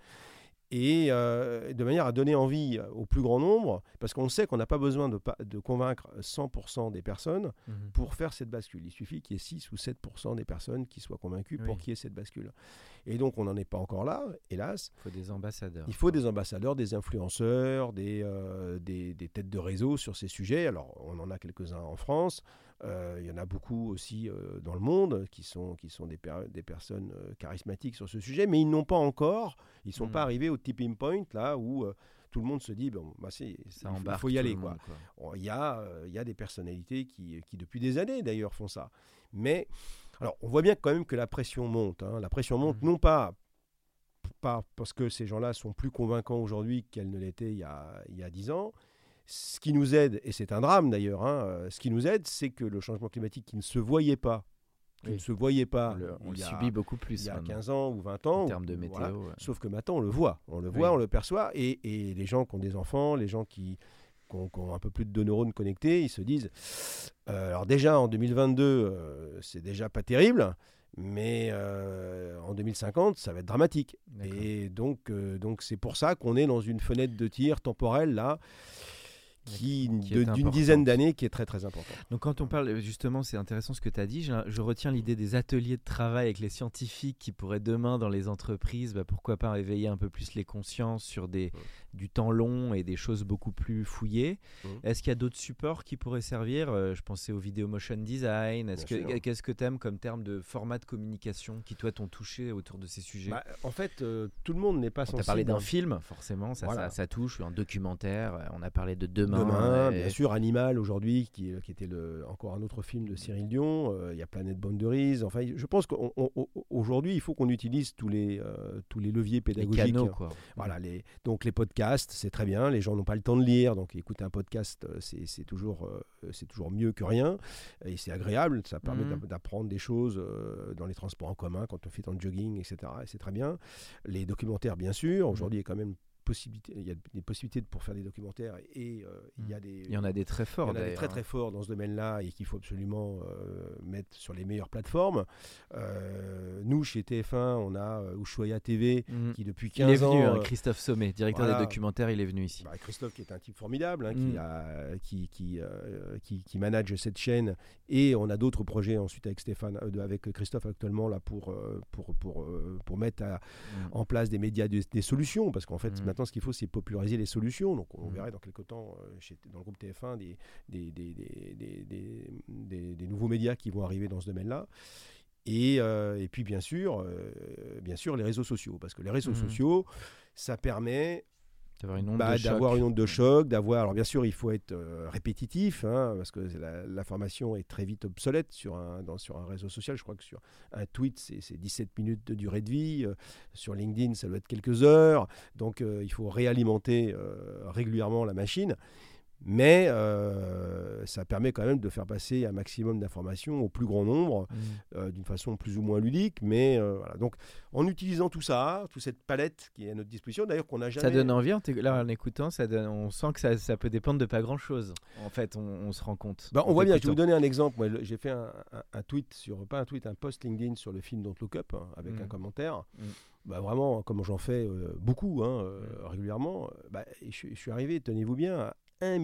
et euh, de manière à donner envie au plus grand nombre, parce qu'on sait qu'on n'a pas besoin de, convaincre 100% des personnes Mhm. pour faire cette bascule. Il suffit qu'il y ait 6 ou 7% des personnes qui soient convaincues pour qu'il y ait cette bascule. Et donc on n'en est pas encore là, hélas. Il faut des ambassadeurs. Il faut des ambassadeurs, des influenceurs, des, euh, des, des têtes de réseau sur ces sujets. Alors, on en a quelques-uns en France. Euh, il y en a beaucoup aussi euh, dans le monde qui sont, qui sont des, per- des personnes euh, charismatiques sur ce sujet, mais ils n'ont pas encore, ils ne sont Mm. pas arrivés au tipping point, là où tout le monde se dit, bon, bah, c'est, Ça il faut- y aller. le Quoi. Il y, a, euh, il y a des personnalités qui, qui, depuis des années d'ailleurs, font ça. Mais, alors, on voit bien quand même que la pression monte. hein. La pression monte Mhm. non pas, pas parce que ces gens-là sont plus convaincants aujourd'hui qu'elles ne l'étaient il y a, il y a 10 ans. Ce qui nous aide, et c'est un drame d'ailleurs, hein, euh, ce qui nous aide, c'est que le changement climatique qui ne se voyait pas, qui Oui. ne se voyait pas le, on il le subit beaucoup plus il y a maintenant, 15 ans ou 20 ans, en termes de météo. voilà. ouais. Sauf que maintenant, on le voit. On le voit, Oui. on le perçoit. Et, et les gens qui ont des enfants, les gens qui, qui ont, qui ont un peu plus de deux neurones connectés, ils se disent euh, alors, déjà, en 2022, euh, c'est déjà pas terrible. Mais euh, en 2050, ça va être dramatique. Et donc, euh, donc c'est pour ça qu'on est dans une fenêtre de tir temporelle là, qui, d'une dizaine d'années, qui est très très importante. Donc quand on parle, justement, c'est intéressant ce que tu as dit, je, je retiens l'idée des ateliers de travail avec les scientifiques qui pourraient demain dans les entreprises, bah, pourquoi pas éveiller un peu plus les consciences sur des, du temps long et des choses beaucoup plus fouillées. Est-ce qu'il y a d'autres supports qui pourraient servir? Euh, Je pensais au vidéo motion design. Est-ce que. Qu'est-ce que tu aimes comme terme de format de communication qui toi t'ont touché autour de ces sujets? Bah, en fait, euh, tout le monde n'est pas On sensible. t'a parlé d'un film, forcément, ça, Voilà. ça, ça touche, un documentaire. euh, On a parlé de demain demain. Demain, et- bien sûr, Animal aujourd'hui, qui, qui était le, encore un autre film de Cyril Dion. Euh, Il y a Planet Boundaries. Enfin, je pense qu'aujourd'hui, il faut qu'on utilise tous les, euh, tous les leviers les pédagogiques. canaux, quoi. Voilà, les, donc les podcasts, c'est très bien. Les gens n'ont pas le temps de lire, donc écouter un podcast, euh, c'est toujours, euh, c'est toujours mieux que rien. Et c'est agréable, ça permet d'app- d'apprendre des choses euh, dans les transports en commun, quand on fait ton jogging, etc. Et c'est très bien. Les documentaires, bien sûr. Aujourd'hui, il y a quand même possibilité, il y a des possibilités pour faire des documentaires et euh, il y a des. Il y en a des très il y forts, en a des très hein. très forts dans ce domaine-là et qu'il faut absolument euh, mettre sur les meilleures plateformes. Nous, chez TF1, on a euh, Ushuaïa TV Mhm. qui depuis Il 15 est venu, ans... hein, euh, Christophe Sommet, directeur voilà. des documentaires, il est venu ici. bah, Christophe qui est un type formidable, hein, qui, a, qui, qui, euh, qui, qui manage cette chaîne et on a d'autres projets ensuite avec Stéphane, euh, avec Christophe actuellement là pour, pour, pour, pour mettre à- Mhm. en place des médias, des, des solutions parce qu'en fait maintenant ce qu'il faut c'est populariser les solutions donc on verrait dans quelques temps chez- dans le groupe TF1 des, des, des, des, des, des- des- des nouveaux médias qui vont arriver dans ce domaine-là. Et, euh, et puis bien sûr, euh, bien sûr les réseaux sociaux parce que les réseaux Mhm. sociaux ça permet D'avoir une onde bah, de choc. d'avoir une onde de choc, d'avoir. Alors bien sûr, il faut être euh, répétitif, hein, parce que la- l'information est très vite obsolète sur un, dans- sur un réseau social. Je crois que sur un tweet, c'est c'est 17 minutes de durée de vie. sur LinkedIn, ça doit être quelques heures. Donc il faut réalimenter régulièrement la machine. Mais euh, ça permet quand même de faire passer un maximum d'informations au plus grand nombre Mhm. euh, d'une façon plus ou moins ludique. Mais euh, voilà. Donc en utilisant tout ça, toute cette palette qui est à notre disposition, d'ailleurs qu'on n'a jamais. Ça donne envie, là en écoutant, ça donne- on sent que ça, ça peut dépendre de pas grand chose. En fait, on, on se rend compte. Bah, on voit bien, je vais vous donner un exemple. Moi, J'ai fait un, un- un tweet sur, pas un tweet, un post LinkedIn sur le film Don't Look Up, hein, avec un commentaire. Mm. Bah, vraiment, comme j'en fais euh, beaucoup, hein, euh, régulièrement, bah, je, je suis arrivé, tenez-vous bien, 1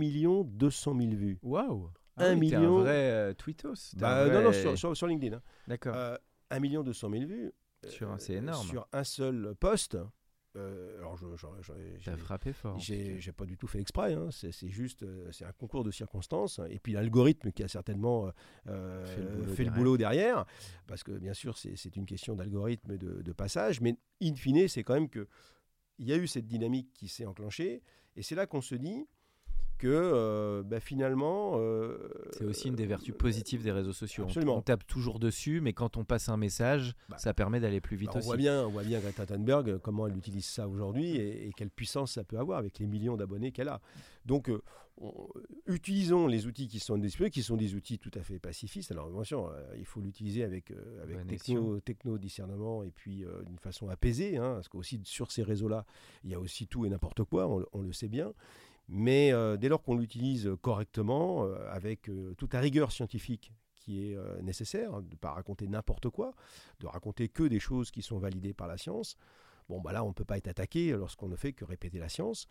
200 000 vues. Waouh Un Ah oui, t'es million- un vrai euh, tweetos. Bah, Non, non, sur, sur- sur LinkedIn. hein. D'accord. Euh, 1 200 000 vues. Sur euh, c'est énorme. Sur un seul post. Euh, alors, j'ai- frappé fort. J'ai pas du tout fait exprès, hein. c'est juste, euh, c'est un concours de circonstances. Et puis l'algorithme qui a certainement euh, euh, Fait le boulot fait le derrière. boulot derrière, parce que bien sûr c'est c'est une question d'algorithme et de, de passage, mais in fine c'est quand même que il y a eu cette dynamique qui s'est enclenchée, et c'est là qu'on se dit que euh, bah, finalement... euh, C'est aussi une des vertus positives des réseaux sociaux. On- Absolument. On, tape toujours dessus, mais quand on passe un message, Bah, ça permet d'aller plus vite Bah, on aussi. voit bien, on voit bien Greta Thunberg euh, comment elle utilise ça aujourd'hui et, et quelle puissance ça peut avoir avec les millions d'abonnés qu'elle a. Donc, euh, on- utilisons les outils qui sont disponibles, qui sont des outils tout à fait pacifistes. Alors, euh, il faut l'utiliser avec, techno, techno discernement et puis d'une façon apaisée, hein, parce qu'aussi sur ces réseaux-là, il y a aussi tout et n'importe quoi, on le sait bien. Mais euh, dès lors qu'on l'utilise correctement, euh, avec euh, toute la rigueur scientifique qui est nécessaire, de ne pas raconter n'importe quoi, de raconter que des choses qui sont validées par la science, bon, bah là, on ne peut pas être attaqué lorsqu'on ne fait que répéter la science.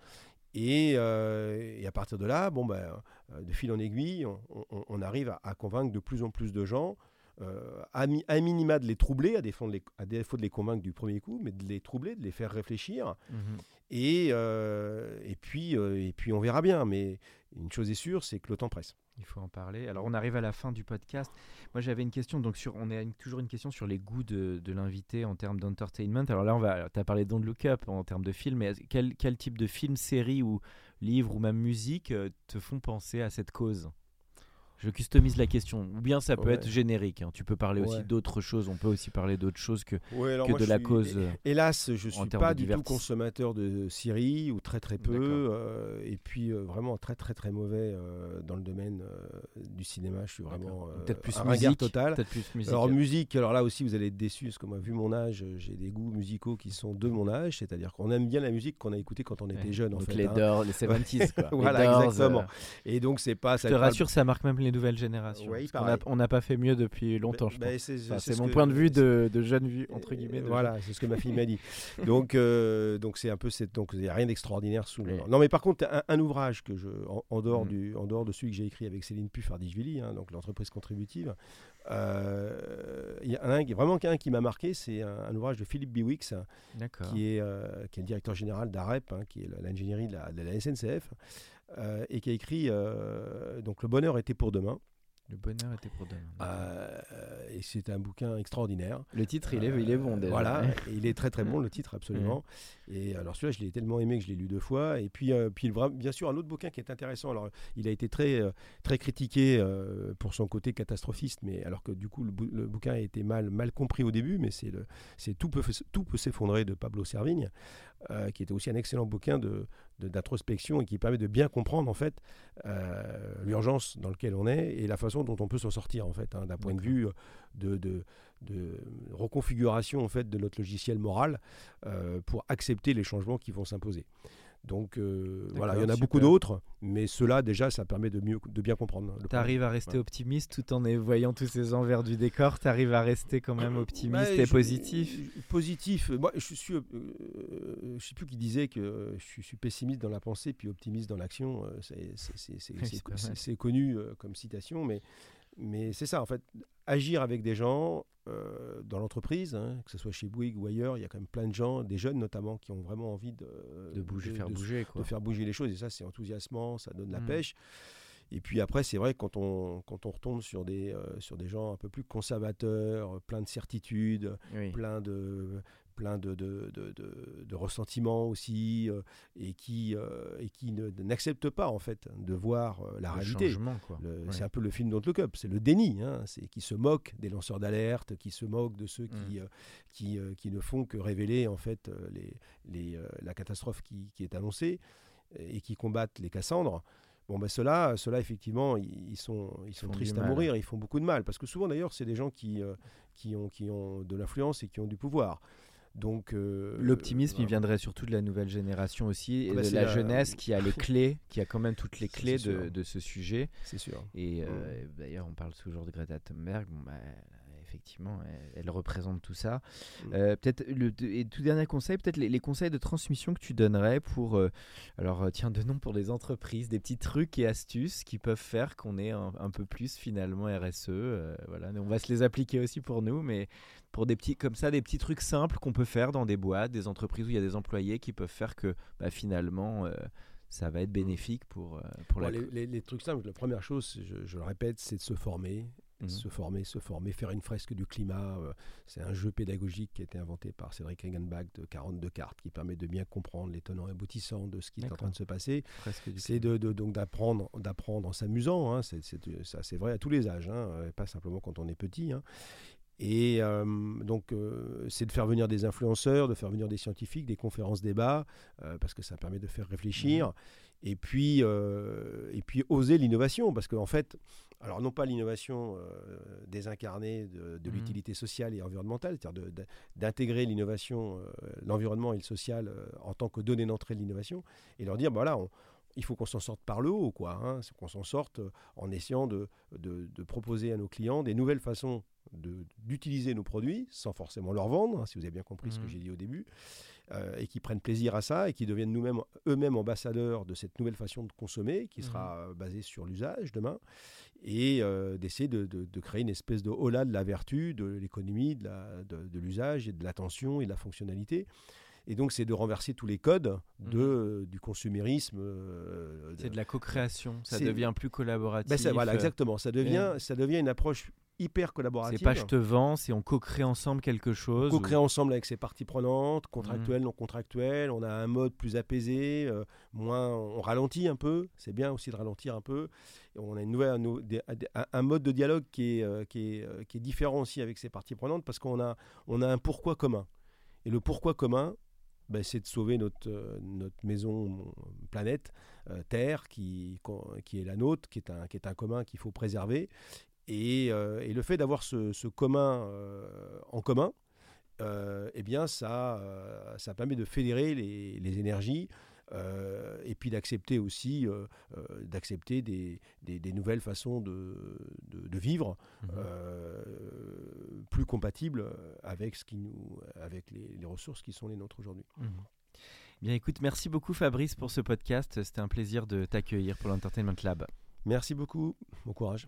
Et, à partir de là, bon, bah, de fil en aiguille, on, arrive à convaincre de plus en plus de gens, euh, à, mi- à minima de les troubler, à défaut de les, à défaut de les convaincre du premier coup, mais de les troubler, de les faire réfléchir. Mhm. Et, euh, et, puis, euh, et puis on verra bien. Mais une chose est sûre, c'est que le temps presse. Il faut en parler. Alors, on arrive à la fin du podcast. Moi, j'avais une question. Donc, sur, on a une- toujours une question sur les goûts de, de l'invité en termes d'entertainment. Alors là, on va. Tu as parlé de Don't Look Up en termes de film. Mais quel, quel type de film, série ou livre ou même musique te font penser à cette cause? Je customise la question. Ou bien ça peut Ouais. être générique. hein. Tu peux parler aussi d'autres choses. On peut aussi parler d'autres choses que. Ouais, que de la suis- cause, euh, Hélas, je en suis pas du tout consommateur de Syrie ou très très peu, euh, et puis euh, vraiment très très très mauvais euh, dans le domaine du cinéma. Je suis vraiment Peut-être plus musique. total. Peut-être plus musique. Alors musique, alors là aussi vous allez être déçus parce que moi vu mon âge, j'ai des goûts musicaux qui sont de mon âge, c'est-à-dire qu'on aime bien la musique qu'on a écoutée quand on était jeune en Donc fait. les hein. Doors, les [LAUGHS] 70s. quoi. [LAUGHS] Les Voilà, Doors, exactement. Et donc c'est pas. Je ça te pas rassure, ça marque même les nouvelles générations. Ouais, il Parce qu'on a- paraît. on n'a pas fait mieux depuis longtemps, je Ben, pense. c'est Enfin, ce mon que- point de vue de, de jeune vue, entre guillemets. Euh, voilà, c'est ce que ma fille m'a dit. Donc, euh, donc c'est un peu donc il n'y a rien d'extraordinaire sous le. Non, mais par contre, un, un ouvrage que je, en, en dehors Mhm. du, en dehors de celui que j'ai écrit avec Céline Puff-Ardishvili, hein, donc l'entreprise contributive, euh, il y en a un, qui- vraiment un qui m'a marqué, c'est un, un ouvrage de Philippe Biwix, qui est, euh, qui est le directeur général d'AREP, hein, qui est l'ingénierie de la SNCF, euh, et qui a écrit euh, donc Le bonheur était pour demain, Le bonheur était pour demain. Euh, et c'est un bouquin extraordinaire. Le titre, il est, il est bon déjà. Voilà, et il est très très bon le titre absolument. Et alors celui-là, je l'ai tellement aimé que je l'ai lu deux fois. Et puis, euh, puis bien sûr, un autre bouquin qui est intéressant. Alors, il a été très très critiqué pour son côté catastrophiste, mais alors que du coup le, bouquin a été mal mal compris au début, mais c'est tout peut tout peut s'effondrer de Pablo Servigne. Euh, qui était aussi un excellent bouquin d'introspection et qui permet de bien comprendre en fait euh, l'urgence dans laquelle on est et la façon dont on peut s'en sortir en fait hein, d'un point de vue de, de, de, reconfiguration en fait de notre logiciel moral euh, pour accepter les changements qui vont s'imposer. Donc euh, voilà, il y en a beaucoup d'autres, mais ceux-là déjà, ça permet de, mieux, de bien comprendre. Tu arrives à rester optimiste tout en voyant tous ces envers du décor, tu arrives à rester quand même optimiste et positif? Positif, moi je suis, euh, je sais plus qui disait que je suis pessimiste dans la pensée puis optimiste dans l'action, euh, c'est connu comme citation, mais mais c'est ça, en fait, agir avec des gens euh, dans l'entreprise, hein, que ce soit chez Bouygues ou ailleurs, il y a quand même plein de gens, des jeunes notamment, qui ont vraiment envie de, de bouger, faire bouger, de faire bouger les choses. Et ça, c'est enthousiasmant, ça donne la mm. pêche. Et puis après, c'est vrai, quand on, quand on retombe sur des, euh, sur des gens un peu plus conservateurs, plein de certitudes, plein de, plein de, de, de, de ressentiments aussi, euh, et qui, euh, et qui n'acceptent pas en fait de voir euh, la réalité. C'est un peu le film Don't Look Up, c'est le déni, hein, c'est qui se moque des lanceurs d'alerte, qui se moque de ceux qui, mm. qui, qui, ne font que révéler en fait les, les, la catastrophe qui, qui, est annoncée et qui combattent les Cassandres. Bon, ben ceux-là, effectivement, ils, sont, ils, sont tristes à mourir, ils font beaucoup de mal. Parce que souvent, d'ailleurs, c'est des gens qui, qui, ont, qui ont de l'influence et qui ont du pouvoir. Donc euh, l'optimisme, il viendrait surtout de la nouvelle génération aussi et bah, de la, jeunesse qui a les [LAUGHS] clés, qui a quand même toutes les clés de, de, ce sujet. C'est sûr. Et euh, mm. d'ailleurs, on parle toujours de Greta Thunberg. Bon, bah, effectivement, elle, représente tout ça. Mm. Euh, peut-être le et tout dernier conseil, peut-être les, conseils de transmission que tu donnerais pour, alors tiens, de nom pour les entreprises, des petits trucs et astuces qui peuvent faire qu'on ait un, peu plus finalement RSE. voilà, on va se les appliquer aussi pour nous, mais pour des petits comme ça des petits trucs simples qu'on peut faire dans des boîtes, des entreprises où il y a des employés qui peuvent faire que bah, finalement euh, ça va être bénéfique pour, euh, pour la... Les, les, trucs simples, la première chose, je, le répète, c'est de se former. Mhm. Se former, se former, faire une fresque du climat. Euh, c'est un jeu pédagogique qui a été inventé par Cédric Regenbach de 42 cartes qui permet de bien comprendre les tenants et aboutissants de ce qui est en train de se passer. C'est de, donc d'apprendre, d'apprendre en s'amusant. Hein. C'est vrai à tous les âges, hein, pas simplement quand on est petit. Hein. Et euh, donc, euh, c'est de faire venir des influenceurs, de faire venir des scientifiques, des conférences débats, euh, parce que ça permet de faire réfléchir. Et puis, et puis oser l'innovation, parce qu'en fait, alors non pas l'innovation désincarnée de, de l'utilité sociale et environnementale, c'est-à-dire d'intégrer l'innovation, l'environnement et le social en tant que données d'entrée de l'innovation, et leur dire, voilà, il faut qu'on s'en sorte par le haut, quoi. Hein, qu'on s'en sorte en essayant de, de, de, proposer à nos clients des nouvelles façons d'utiliser nos produits sans forcément leur vendre, hein, si vous avez bien compris ce que mmh. j'ai dit au début, euh, et qui prennent plaisir à ça et qui deviennent nous-mêmes eux-mêmes ambassadeurs de cette nouvelle façon de consommer qui sera mmh. basée sur l'usage demain, et euh, d'essayer de, de, créer une espèce de hola de la vertu, de l'économie, de l'usage et de l'attention et de la fonctionnalité. Et donc, c'est de renverser tous les codes de, mmh. du consumérisme. Euh, c'est de la co-création, ça devient plus collaboratif. Ben ça, voilà, exactement. Ça devient, ça devient une approche hyper collaborative. C'est pas je te vends, c'est on co-crée ensemble quelque chose. Co-crée ensemble avec ses parties prenantes, contractuelles, mmh. non contractuelles. On a un mode plus apaisé, euh, moins on ralentit un peu. C'est bien aussi de ralentir un peu. on a une nouvelle, un, mode de dialogue qui est, euh, qui, est, euh, qui est différent aussi avec ses parties prenantes parce qu'on a, on a un pourquoi commun. Et le pourquoi commun, ben, c'est de sauver notre, notre maison planète, Terre, qui, qui est la nôtre, qui est un, qui est un commun qu'il faut préserver. Euh, et, le fait d'avoir ce, commun euh, en commun, euh, eh bien, ça, ça permet de fédérer les, énergies et puis d'accepter aussi d'accepter des, des, nouvelles façons de, de, vivre mmh plus compatibles avec, ce qui nous, avec les, ressources qui sont les nôtres aujourd'hui. Mmh bien, écoute, merci beaucoup Fabrice pour ce podcast. C'était un plaisir de t'accueillir pour l'Entertainment Lab. Merci beaucoup. Bon courage.